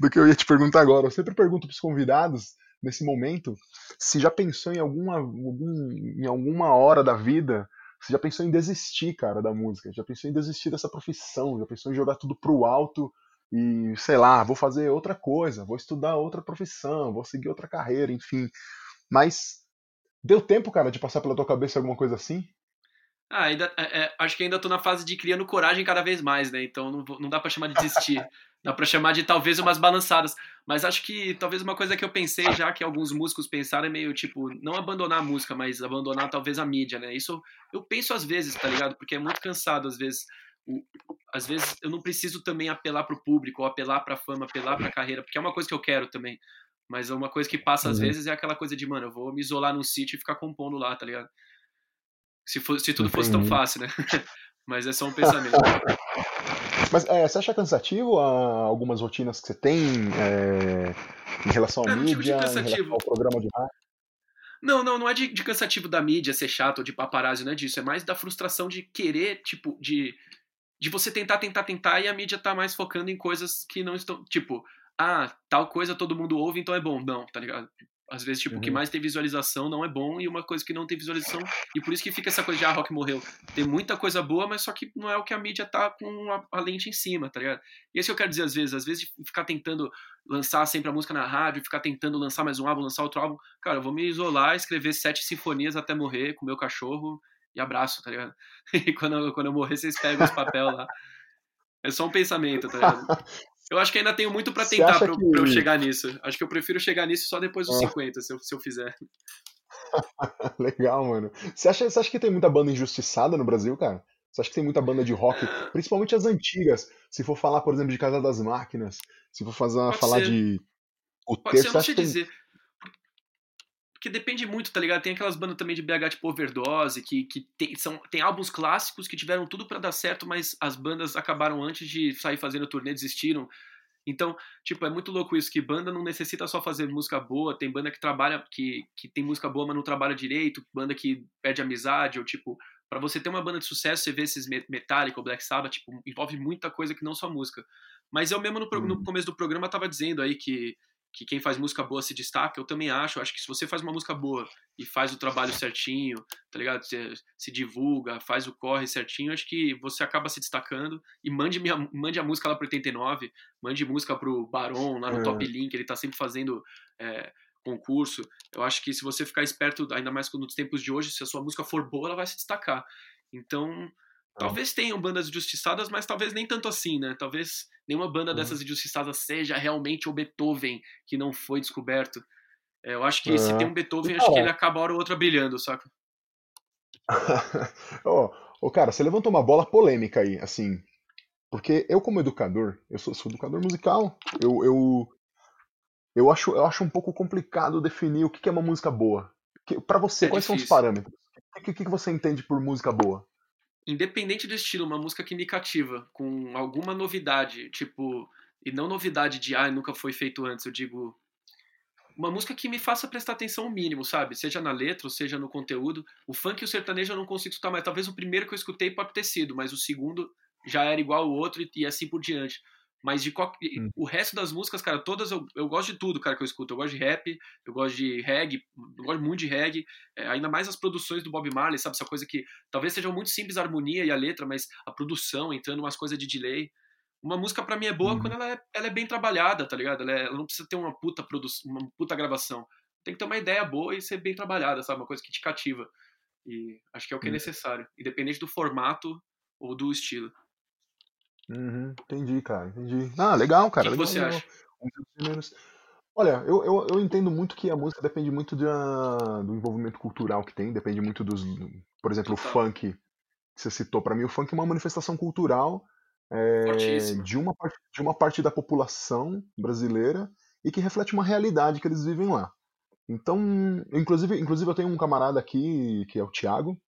do que eu ia te perguntar agora. Eu sempre pergunto para os convidados, nesse momento, se já pensou em alguma, algum, em alguma hora da vida, se já pensou em desistir, cara, da música, já pensou em desistir dessa profissão, já pensou em jogar tudo pro alto e, sei lá, vou fazer outra coisa, vou estudar outra profissão, vou seguir outra carreira, enfim. Mas deu tempo, cara, de passar pela tua cabeça alguma coisa assim? Ah, ainda, é, é, acho que ainda tô na fase de criando coragem cada vez mais, né? Então não, não dá para chamar de desistir. dá para chamar de talvez umas balançadas. Mas acho que talvez uma coisa que eu pensei já que alguns músicos pensaram é meio tipo, não abandonar a música, mas abandonar talvez a mídia, né? Isso eu penso às vezes, tá ligado? Porque é muito cansado às vezes. O, às vezes eu não preciso também apelar pro público, ou apelar pra fama, apelar pra carreira, porque é uma coisa que eu quero também. Mas é uma coisa que passa às uhum. vezes é aquela coisa de, mano, eu vou me isolar num sítio e ficar compondo lá, tá ligado? Se, for, se tudo fosse tão fácil, né? Mas é só um pensamento. Mas é, você acha cansativo algumas rotinas que você tem é, em relação à mídia, em relação ao programa de rádio? Não, não, não é de, de, cansativo da mídia ser chato ou de paparazzi, não é disso. É mais da frustração de querer, tipo, de, de você tentar, tentar, tentar e a mídia tá mais focando em coisas que não estão. Tipo, ah, tal coisa todo mundo ouve, então é bom. Não, tá ligado? Às vezes, tipo, o que uhum. mais tem visualização não é bom e uma coisa que não tem visualização. E por isso que fica essa coisa de, ah, rock morreu. Tem muita coisa boa, mas só que não é o que a mídia tá com a, a lente em cima, tá ligado? E isso que eu quero dizer às vezes. Às vezes, ficar tentando lançar sempre a música na rádio, ficar tentando lançar mais um álbum, lançar outro álbum. Cara, eu vou me isolar, escrever sete sinfonias até morrer com meu cachorro e abraço, tá ligado? E quando eu, quando eu morrer, vocês pegam os papel lá. É só um pensamento, tá ligado? Eu acho que ainda tenho muito para tentar pra, que... eu chegar nisso. Acho que eu prefiro chegar nisso só depois dos é. 50, se eu, se eu fizer. Legal, mano. Você acha, você acha que tem muita banda injustiçada no Brasil, cara? Você acha que tem muita banda de rock, principalmente as antigas? Se for falar, por exemplo, de Casa das Máquinas, se for fazer, falar ser. de. O Pode terço, ser, não sei dizer. Porque depende muito, tá ligado? Tem aquelas bandas também de BH tipo Overdose, que, que tem, são, tem álbuns clássicos que tiveram tudo para dar certo, mas as bandas acabaram antes de sair fazendo turnê, desistiram. Então, tipo, é muito louco isso, que banda não necessita só fazer música boa, tem banda que trabalha, que, que tem música boa, mas não trabalha direito, banda que perde amizade, ou tipo, para você ter uma banda de sucesso, você vê esses Metallica ou Black Sabbath, tipo, envolve muita coisa que não só música. Mas eu mesmo no, no uhum. começo do programa tava dizendo aí que que quem faz música boa se destaca, eu também acho. Eu acho que se você faz uma música boa e faz o trabalho certinho, tá ligado? Se, se divulga, faz o corre certinho, acho que você acaba se destacando. E mande, minha, mande a música lá pro 89, mande música pro Baron lá no é. Top Link, ele tá sempre fazendo é, concurso. Eu acho que se você ficar esperto, ainda mais nos tempos de hoje, se a sua música for boa, ela vai se destacar. Então, Talvez tenham bandas injustiçadas, mas talvez nem tanto assim, né? Talvez nenhuma banda uhum. dessas injustiçadas seja realmente o Beethoven que não foi descoberto. É, eu acho que se tem um Beethoven, acho que ele acaba hora ou outra brilhando, saca? Oh, oh, cara, você levantou uma bola polêmica aí, assim. Porque eu, como educador, eu sou, sou educador musical, eu, eu, eu, acho, eu acho um pouco complicado definir o que é uma música boa. Para você, é quais difícil. são os parâmetros? O que, que, que você entende por música boa? Independente do estilo, uma música que me cativa, com alguma novidade, tipo, e não novidade de, ah, nunca foi feito antes, eu digo, uma música que me faça prestar atenção o mínimo, sabe? Seja na letra, ou seja no conteúdo. O funk e o sertanejo eu não consigo escutar mais. Talvez o primeiro que eu escutei pode ter sido, mas o segundo já era igual ao outro e assim por diante. Mas de qual... hum. o resto das músicas, cara, todas eu, eu gosto de tudo, cara, que eu escuto. Eu gosto de rap, eu gosto de reggae, eu gosto muito de reggae. É, ainda mais as produções do Bob Marley, sabe? Essa coisa que talvez seja muito simples a harmonia e a letra, mas a produção entrando umas coisas de delay. Uma música para mim é boa hum. quando ela é, ela é bem trabalhada, tá ligado? Ela, é, ela não precisa ter uma puta produção, uma puta gravação. Tem que ter uma ideia boa e ser bem trabalhada, sabe? Uma coisa que te cativa. E acho que é o que é hum. necessário, independente do formato ou do estilo. Uhum, entendi, cara, entendi. Ah, legal, cara. O que, legal, você acha? Olha, eu, eu, eu entendo muito que a música depende muito da, do envolvimento cultural que tem, depende muito dos. Por exemplo, Total. o funk que você citou, para mim, o funk é uma manifestação cultural é, de, uma parte, de uma parte da população brasileira e que reflete uma realidade que eles vivem lá. Então, inclusive, inclusive eu tenho um camarada aqui, que é o Thiago,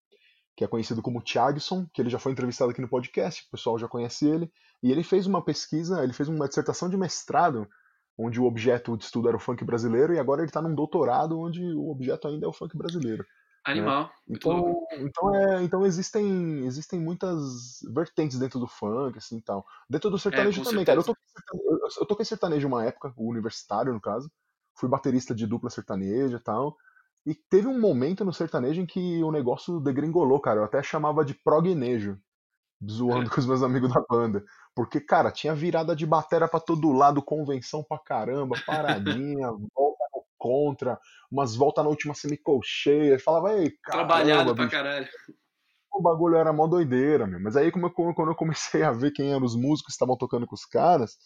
que é conhecido como Thiagson, que ele já foi entrevistado aqui no podcast, o pessoal já conhece ele, e ele fez uma pesquisa, ele fez uma dissertação de mestrado, onde o objeto de estudo era o funk brasileiro, e agora ele está num doutorado onde o objeto ainda é o funk brasileiro. Né? Animal. Né? Então, então, é, então existem, existem muitas vertentes dentro do funk, assim tal. Dentro do sertanejo é, também, certeza. cara. Eu, toquei sertanejo uma época, o universitário, no caso. Fui baterista de dupla sertaneja e tal. E teve um momento no sertanejo em que o negócio degringolou, cara. Eu até chamava de prognejo, zoando é. com os meus amigos da banda. Porque, cara, tinha virada de batera para todo lado, convenção pra caramba, paradinha, volta no contra, umas voltas na última semicolcheia. Falava, ei, caramba, Trabalhado pra bicho. caralho. O bagulho era mó doideira, meu. Mas aí, como eu, quando eu comecei a ver quem eram os músicos que estavam tocando com os caras,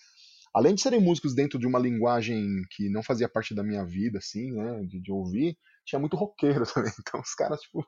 além de serem músicos dentro de uma linguagem que não fazia parte da minha vida, assim, né, de, de ouvir, tinha muito roqueiro também. Então os caras, tipo,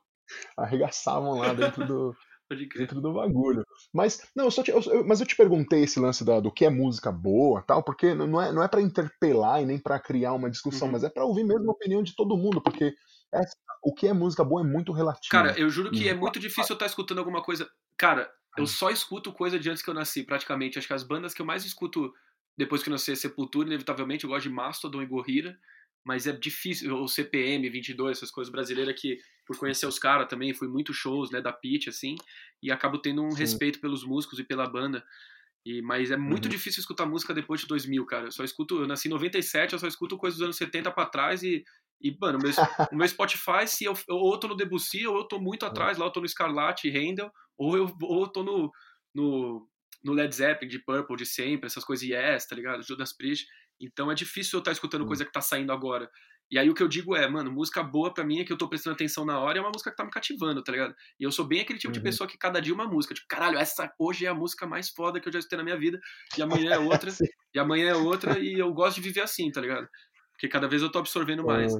arregaçavam lá dentro do, dentro do bagulho. Mas, não, eu, te, eu, mas eu te perguntei esse lance da, do que é música boa tal, porque não é, não é para interpelar e nem para criar uma discussão, uhum. mas é para ouvir mesmo a opinião de todo mundo, porque é, o que é música boa é muito relativo. Cara, eu juro que é muito difícil eu estar tá escutando alguma coisa. Cara, eu hum. só escuto coisa de antes que eu nasci, praticamente. Acho que as bandas que eu mais escuto depois que eu nasci é Sepultura, inevitavelmente, eu gosto de Mastodon e Gorira mas é difícil, o CPM 22, essas coisas brasileiras que, por conhecer os caras também, fui muito shows, né, da Pitch, assim, e acabo tendo um Sim. respeito pelos músicos e pela banda, e, mas é muito uhum. difícil escutar música depois de 2000, cara, eu só escuto, eu nasci em 97, eu só escuto coisas dos anos 70 para trás e, e, mano, o meu, o meu Spotify, se eu, ou eu tô no Debussy, ou eu tô muito atrás, lá eu tô no Scarlatti Handel, ou eu, ou eu tô no, no, no Led Zeppelin, de Purple, de sempre, essas coisas Yes, tá ligado? Judas Priest. Então é difícil eu estar tá escutando coisa que tá saindo agora. E aí o que eu digo é, mano, música boa para mim é que eu tô prestando atenção na hora é uma música que tá me cativando, tá ligado? E eu sou bem aquele tipo uhum. de pessoa que cada dia uma música. Tipo, caralho, essa hoje é a música mais foda que eu já escutei na minha vida. E amanhã é outra. e amanhã é outra. E eu gosto de viver assim, tá ligado? Porque cada vez eu tô absorvendo mais.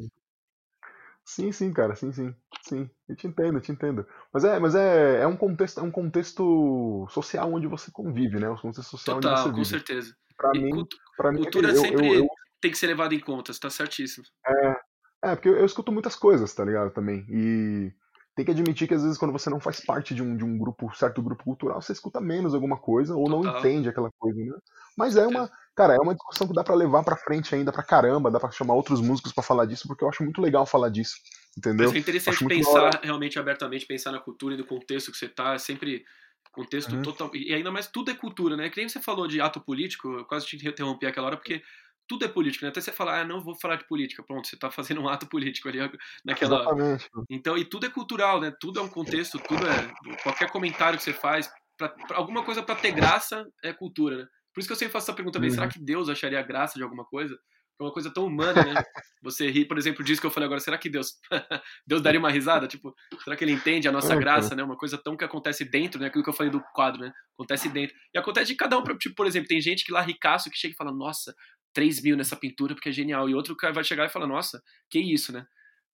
Sim, sim, cara, sim, sim. Sim, eu te entendo, eu te entendo. Mas é, mas é, é um contexto, é um contexto social onde você convive, né? Um contexto social Total, onde você com vive. certeza. Pra mim, pra mim cultura sempre eu, eu, tem que ser levada em conta, você tá certíssimo. É, é porque eu, eu, escuto muitas coisas, tá ligado? Também. E tem que admitir que às vezes quando você não faz parte de um, de um grupo, certo grupo cultural, você escuta menos alguma coisa ou Total. não entende aquela coisa, né? Mas é uma, cara, é uma discussão que dá para levar para frente ainda pra caramba, dá para chamar outros músicos para falar disso, porque eu acho muito legal falar disso, entendeu? Mas é interessante pensar realmente abertamente, pensar na cultura e no contexto que você tá, é sempre contexto uhum. total, e ainda mais tudo é cultura, né? Que nem você falou de ato político, eu quase te interrompi aquela hora porque tudo é político, né? Até você falar, ah, não vou falar de política, pronto, você tá fazendo um ato político ali naquela. Exatamente. Então, e tudo é cultural, né? Tudo é um contexto, tudo é. Qualquer comentário que você faz, pra, pra alguma coisa para ter graça é cultura, né? Por isso que eu sempre faço essa pergunta também, uhum. será que Deus acharia graça de alguma coisa? É uma coisa tão humana, né? Você ri, por exemplo, disso que eu falei agora, será que Deus Deus daria uma risada? Tipo, será que ele entende a nossa graça, né? Uma coisa tão que acontece dentro, né? Aquilo que eu falei do quadro, né? Acontece dentro. E acontece de cada um, tipo, por exemplo, tem gente que lá ricaço que chega e fala, nossa, 3 mil nessa pintura porque é genial. E outro cara vai chegar e fala, nossa, que isso, né?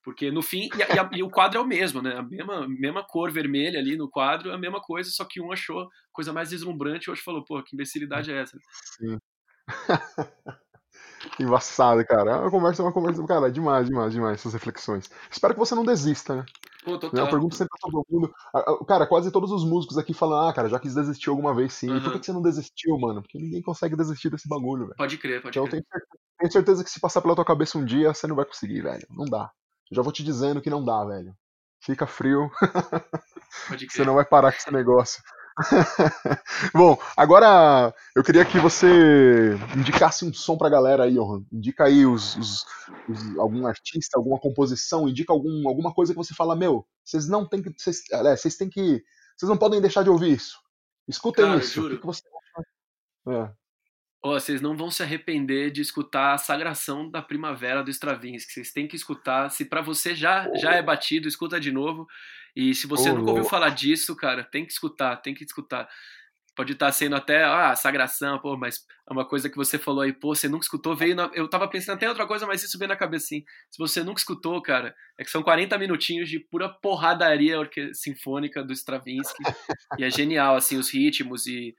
Porque no fim, e, e, a, e, o quadro é o mesmo, né? A mesma, mesma cor vermelha ali no quadro, a mesma coisa, só que um achou coisa mais deslumbrante e o outro falou, pô, que imbecilidade é essa? Sim. Embaçado, cara. É uma conversa, é uma conversa, cara, demais, demais, demais, essas reflexões. Espero que você não desista, né? Pô, total. Eu pergunto sempre pra todo mundo. Cara, quase todos os músicos aqui falam, ah, cara, já quis desistir alguma vez sim. Uhum. Por que você não desistiu, mano? Porque ninguém consegue desistir desse bagulho, velho. Pode crer, pode então, crer. Então tenho certeza que se passar pela tua cabeça um dia, você não vai conseguir, velho. Não dá. Já vou te dizendo que não dá, velho. Fica frio. você não vai parar com esse negócio. Bom, agora eu queria que você indicasse um som pra galera aí, Johan. Indica aí os, os, os, algum artista, alguma composição, indica algum, alguma coisa que você fala, meu, vocês não tem que. Vocês, vocês têm que. Vocês não podem deixar de ouvir isso. Escutem Cara, isso. Juro. O que, que você é. Vocês não vão se arrepender de escutar a Sagração da Primavera do Stravinsky. Vocês têm que escutar. Se para você já, oh. já é batido, escuta de novo. E se você oh, nunca ouviu falar disso, cara, tem que escutar, tem que escutar. Pode estar sendo até, ah, sagração, pô, mas é uma coisa que você falou aí, pô, você nunca escutou, veio na... Eu tava pensando até outra coisa, mas isso veio na cabeça assim. Se você nunca escutou, cara, é que são 40 minutinhos de pura porradaria sinfônica do Stravinsky. e é genial, assim, os ritmos e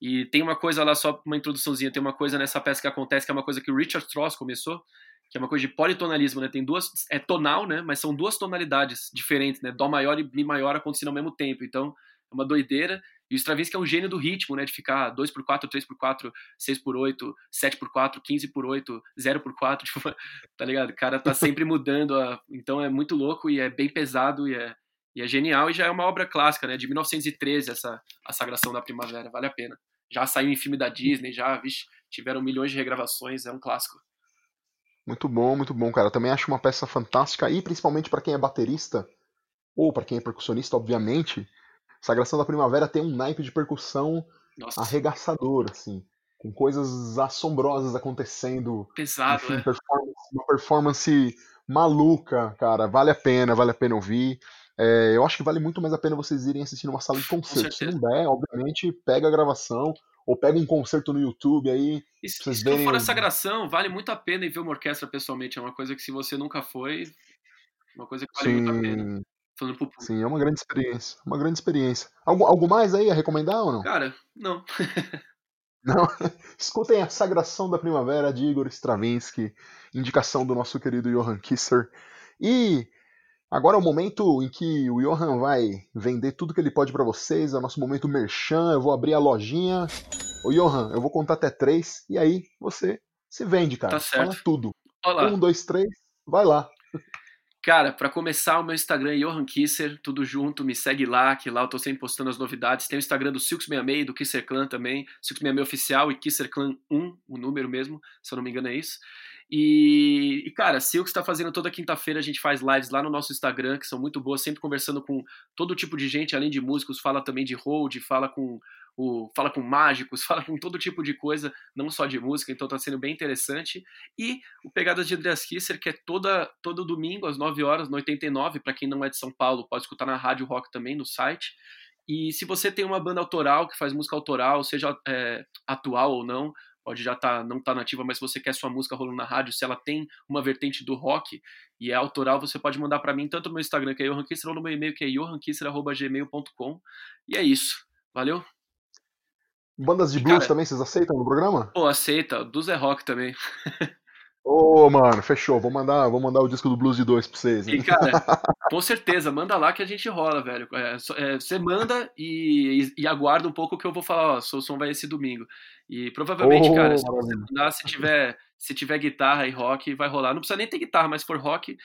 e tem uma coisa lá, só uma introduçãozinha, tem uma coisa nessa peça que acontece, que é uma coisa que o Richard Strauss começou, que é uma coisa de politonalismo, né? Tem duas, é tonal, né? Mas são duas tonalidades diferentes, né? Dó maior e Mi maior acontecendo ao mesmo tempo. Então, é uma doideira. E o Stravinsky é um gênio do ritmo, né? De ficar 2x4, 3x4, 6x8, 7x4, 15x8, 0x4, tipo, tá ligado? O cara tá sempre mudando. A... Então é muito louco e é bem pesado e é, e é genial e já é uma obra clássica, né? De 1913, essa A Sagração da Primavera, vale a pena já saiu em filme da Disney, já, vixe, tiveram milhões de regravações, é um clássico. Muito bom, muito bom, cara. Também acho uma peça fantástica e principalmente para quem é baterista ou para quem é percussionista, obviamente, Sagração da Primavera tem um naipe de percussão Nossa. arregaçador, assim, com coisas assombrosas acontecendo. Pesado, Enfim, né? Performance, uma performance maluca, cara. Vale a pena, vale a pena ouvir. É, eu acho que vale muito mais a pena vocês irem assistir numa sala de concerto. Se não der, obviamente, pega a gravação ou pega um concerto no YouTube aí. E se, vocês se verem... for essa gravação, vale muito a pena ir ver uma orquestra pessoalmente. É uma coisa que se você nunca foi, uma coisa que vale Sim. muito a pena. Sim, é uma grande experiência. Uma grande experiência. Algo, algo mais aí a recomendar ou não? Cara, não. não. Escutem a Sagração da Primavera de Igor Stravinsky, indicação do nosso querido Johan Kisser. E Agora é o momento em que o Johan vai vender tudo que ele pode para vocês, é o nosso momento merchan, eu vou abrir a lojinha. Ô Johan, eu vou contar até três, e aí você se vende, cara. Tá certo. Fala tudo. Olá. Um, dois, três, vai lá. Cara, para começar, o meu Instagram é Johan Kisser, tudo junto, me segue lá, que lá eu tô sempre postando as novidades. Tem o Instagram do Silks66 do Kisser Clan também, Silks66 oficial e Kisser Clan 1, o número mesmo, se eu não me engano é isso. E, e, cara, Silks está fazendo toda quinta-feira, a gente faz lives lá no nosso Instagram, que são muito boas, sempre conversando com todo tipo de gente, além de músicos, fala também de hold, fala com o, fala com mágicos, fala com todo tipo de coisa, não só de música, então está sendo bem interessante. E o Pegadas de Andreas Kisser, que é toda, todo domingo, às 9 horas, no 89, para quem não é de São Paulo, pode escutar na Rádio Rock também, no site. E se você tem uma banda autoral que faz música autoral, seja é, atual ou não, pode já tá, não estar tá nativa, mas se você quer sua música rolando na rádio, se ela tem uma vertente do rock e é autoral, você pode mandar para mim tanto no meu Instagram, que é Johan Kisser, ou no meu e-mail, que é johankisser.gmail.com. E é isso. Valeu? Bandas de blues Cara, também, vocês aceitam no programa? Pô, aceita. Blues é rock também. Ô, oh, mano, fechou. Vou mandar, vou mandar o disco do Blues de 2 pra vocês. E, cara, com certeza, manda lá que a gente rola, velho. É, é, você manda e, e, e, aguarda um pouco que eu vou falar, ó, seu som vai esse domingo. E provavelmente, oh, cara, se você mandar, se tiver, se tiver guitarra e rock, vai rolar. Não precisa nem ter guitarra, mas se for rock,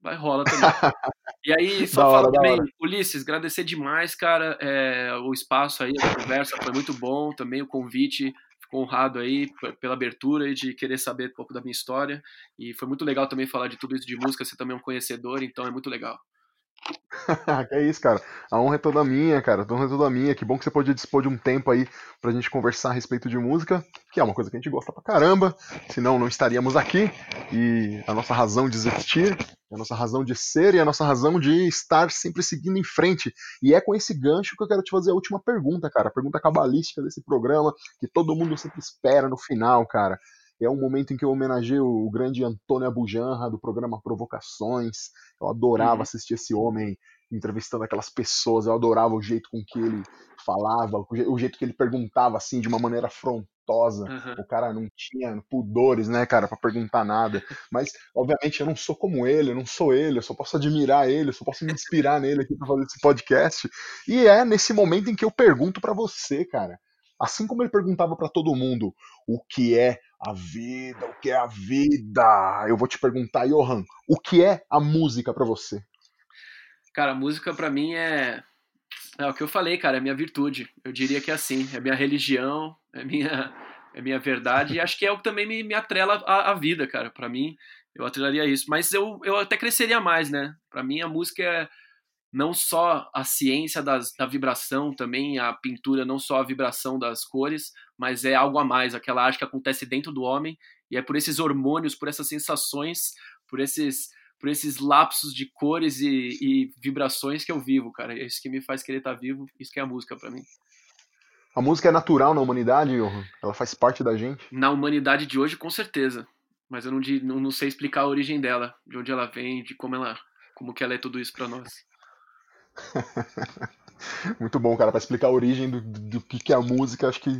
vai rolar também. e aí, só fala também, Ulisses, agradecer demais, cara, é, o espaço aí, a conversa foi muito bom, também o convite honrado aí pela abertura e de querer saber um pouco da minha história. E foi muito legal também falar de tudo isso de música, você também é um conhecedor, então é muito legal. que é isso, cara. A honra é toda minha, cara. A honra é toda minha. Que bom que você pode dispor de um tempo aí pra gente conversar a respeito de música, que é uma coisa que a gente gosta pra caramba. Senão não estaríamos aqui. E a nossa razão de existir, a nossa razão de ser e a nossa razão de estar sempre seguindo em frente. E é com esse gancho que eu quero te fazer a última pergunta, cara. A pergunta cabalística desse programa, que todo mundo sempre espera no final, cara. É um momento em que eu homenageio o grande Antônio Abujanra, do programa Provocações. Eu adorava uhum. assistir esse homem entrevistando aquelas pessoas, eu adorava o jeito com que ele falava, o jeito que ele perguntava, assim, de uma maneira afrontosa. Uhum. O cara não tinha pudores, né, cara, para perguntar nada. Mas, obviamente, eu não sou como ele, eu não sou ele, eu só posso admirar ele, eu só posso me inspirar nele aqui pra fazer esse podcast. E é nesse momento em que eu pergunto para você, cara. Assim como ele perguntava para todo mundo o que é a vida, o que é a vida, eu vou te perguntar, Johan, o que é a música para você? Cara, a música para mim é é o que eu falei, cara, é minha virtude. Eu diria que é assim, é minha religião, é minha é minha verdade e acho que é o que também me, me atrela à, à vida, cara. Para mim, eu atrelaria isso, mas eu, eu até cresceria mais, né? Para mim a música é não só a ciência das, da vibração, também a pintura, não só a vibração das cores, mas é algo a mais, aquela arte que acontece dentro do homem, e é por esses hormônios, por essas sensações, por esses, por esses lapsos de cores e, e vibrações que eu vivo, cara. É isso que me faz querer estar vivo, isso que é a música para mim. A música é natural na humanidade, Johan? Ela faz parte da gente? Na humanidade de hoje, com certeza. Mas eu não, não, não sei explicar a origem dela, de onde ela vem, de como ela, como que ela é tudo isso para nós. Muito bom, cara. Para explicar a origem do, do, do, que é a música, acho que,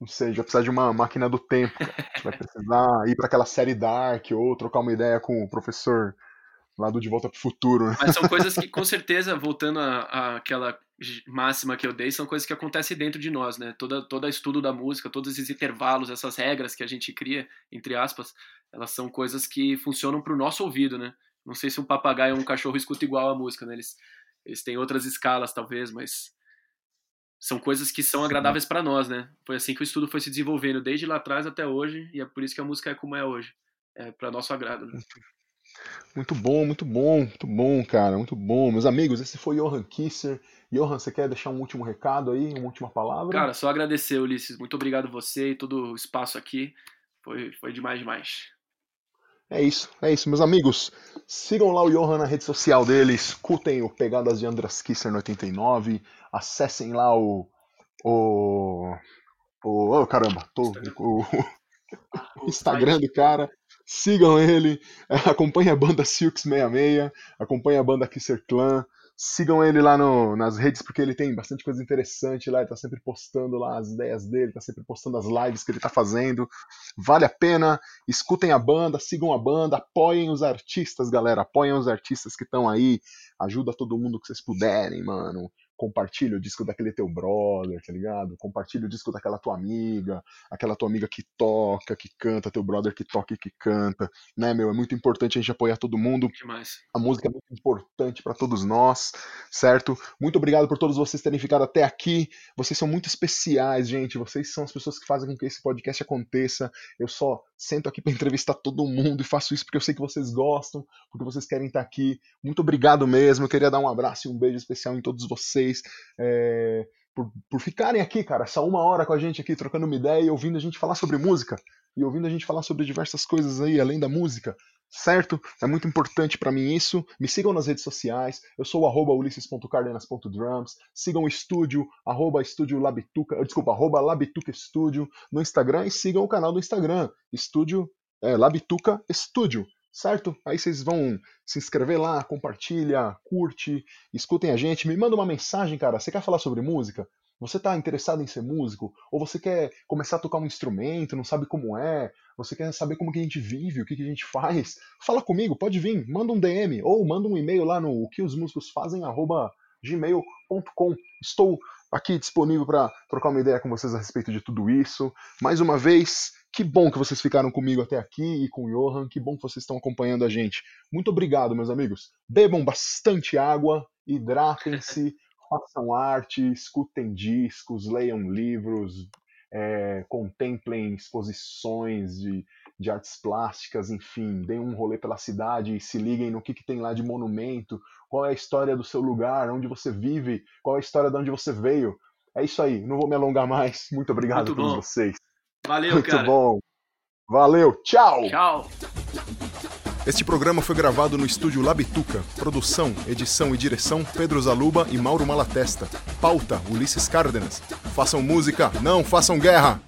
não sei, já precisa de uma máquina do tempo. Cara. A gente vai precisar ir para aquela série Dark ou trocar uma ideia com o professor lá do De Volta para o Futuro. Né? Mas são coisas que, com certeza, voltando àquela máxima que eu dei, são coisas que acontecem dentro de nós, né? Todo, todo estudo da música, todos esses intervalos, essas regras que a gente cria, entre aspas, elas são coisas que funcionam para o nosso ouvido, né? Não sei se um papagaio ou um cachorro escuta igual a música, né? Eles, eles têm outras escalas, talvez, mas são coisas que são agradáveis para nós, né? Foi assim que o estudo foi se desenvolvendo desde lá atrás até hoje, e é por isso que a música é como é hoje. É para nosso agrado. Né? Muito bom, muito bom, muito bom, cara, muito bom. Meus amigos, esse foi Johan Kisser. Johan, você quer deixar um último recado aí, uma última palavra? Cara, só agradecer, Ulisses. Muito obrigado você e todo o espaço aqui. Foi, foi demais, demais. É isso, é isso, meus amigos. Sigam lá o Johan na rede social dele, escutem o Pegadas de Andras Kisser no 89, acessem lá o. O. o oh, caramba, tô, o, o Instagram do cara. Sigam ele, acompanhem a banda Silks66, acompanhem a banda Kisser Clan. Sigam ele lá no, nas redes, porque ele tem bastante coisa interessante lá. Ele tá sempre postando lá as ideias dele, tá sempre postando as lives que ele tá fazendo. Vale a pena. Escutem a banda, sigam a banda, apoiem os artistas, galera. Apoiem os artistas que estão aí. Ajuda todo mundo que vocês puderem, mano compartilha o disco daquele teu brother, tá ligado? Compartilha o disco daquela tua amiga, aquela tua amiga que toca, que canta, teu brother que toca e que canta, né, meu? É muito importante a gente apoiar todo mundo. Demais. A música é muito importante para todos nós, certo? Muito obrigado por todos vocês terem ficado até aqui. Vocês são muito especiais, gente. Vocês são as pessoas que fazem com que esse podcast aconteça. Eu só sento aqui para entrevistar todo mundo e faço isso porque eu sei que vocês gostam, porque vocês querem estar aqui. Muito obrigado mesmo. Eu queria dar um abraço e um beijo especial em todos vocês. É, por, por ficarem aqui, cara, essa uma hora com a gente aqui, trocando uma ideia e ouvindo a gente falar sobre música. E ouvindo a gente falar sobre diversas coisas aí, além da música certo? É muito importante para mim isso. Me sigam nas redes sociais. Eu sou arroba ulisses.cardenas.drums. Sigam o estúdio, arroba estúdio Labituca, desculpa, arroba Labituca no Instagram e sigam o canal do Instagram, estúdio é, Labituca Estúdio, certo? Aí vocês vão se inscrever lá, compartilha, curte, escutem a gente, me manda uma mensagem, cara. Você quer falar sobre música? Você está interessado em ser músico? Ou você quer começar a tocar um instrumento, não sabe como é? Você quer saber como que a gente vive, o que, que a gente faz? Fala comigo, pode vir, manda um DM ou manda um e-mail lá no que os músicos fazem gmail.com. Estou aqui disponível para trocar uma ideia com vocês a respeito de tudo isso. Mais uma vez, que bom que vocês ficaram comigo até aqui e com o Johan, que bom que vocês estão acompanhando a gente. Muito obrigado, meus amigos. Bebam bastante água, hidratem-se. façam arte, escutem discos, leiam livros, é, contemplem exposições de, de artes plásticas, enfim, deem um rolê pela cidade e se liguem no que, que tem lá de monumento, qual é a história do seu lugar, onde você vive, qual é a história de onde você veio. É isso aí, não vou me alongar mais. Muito obrigado Muito a todos bom. vocês. Valeu, Muito cara. bom. Valeu, tchau! Tchau. Este programa foi gravado no estúdio Labituca. Produção, edição e direção Pedro Zaluba e Mauro Malatesta. Pauta Ulisses Cárdenas. Façam música, não façam guerra!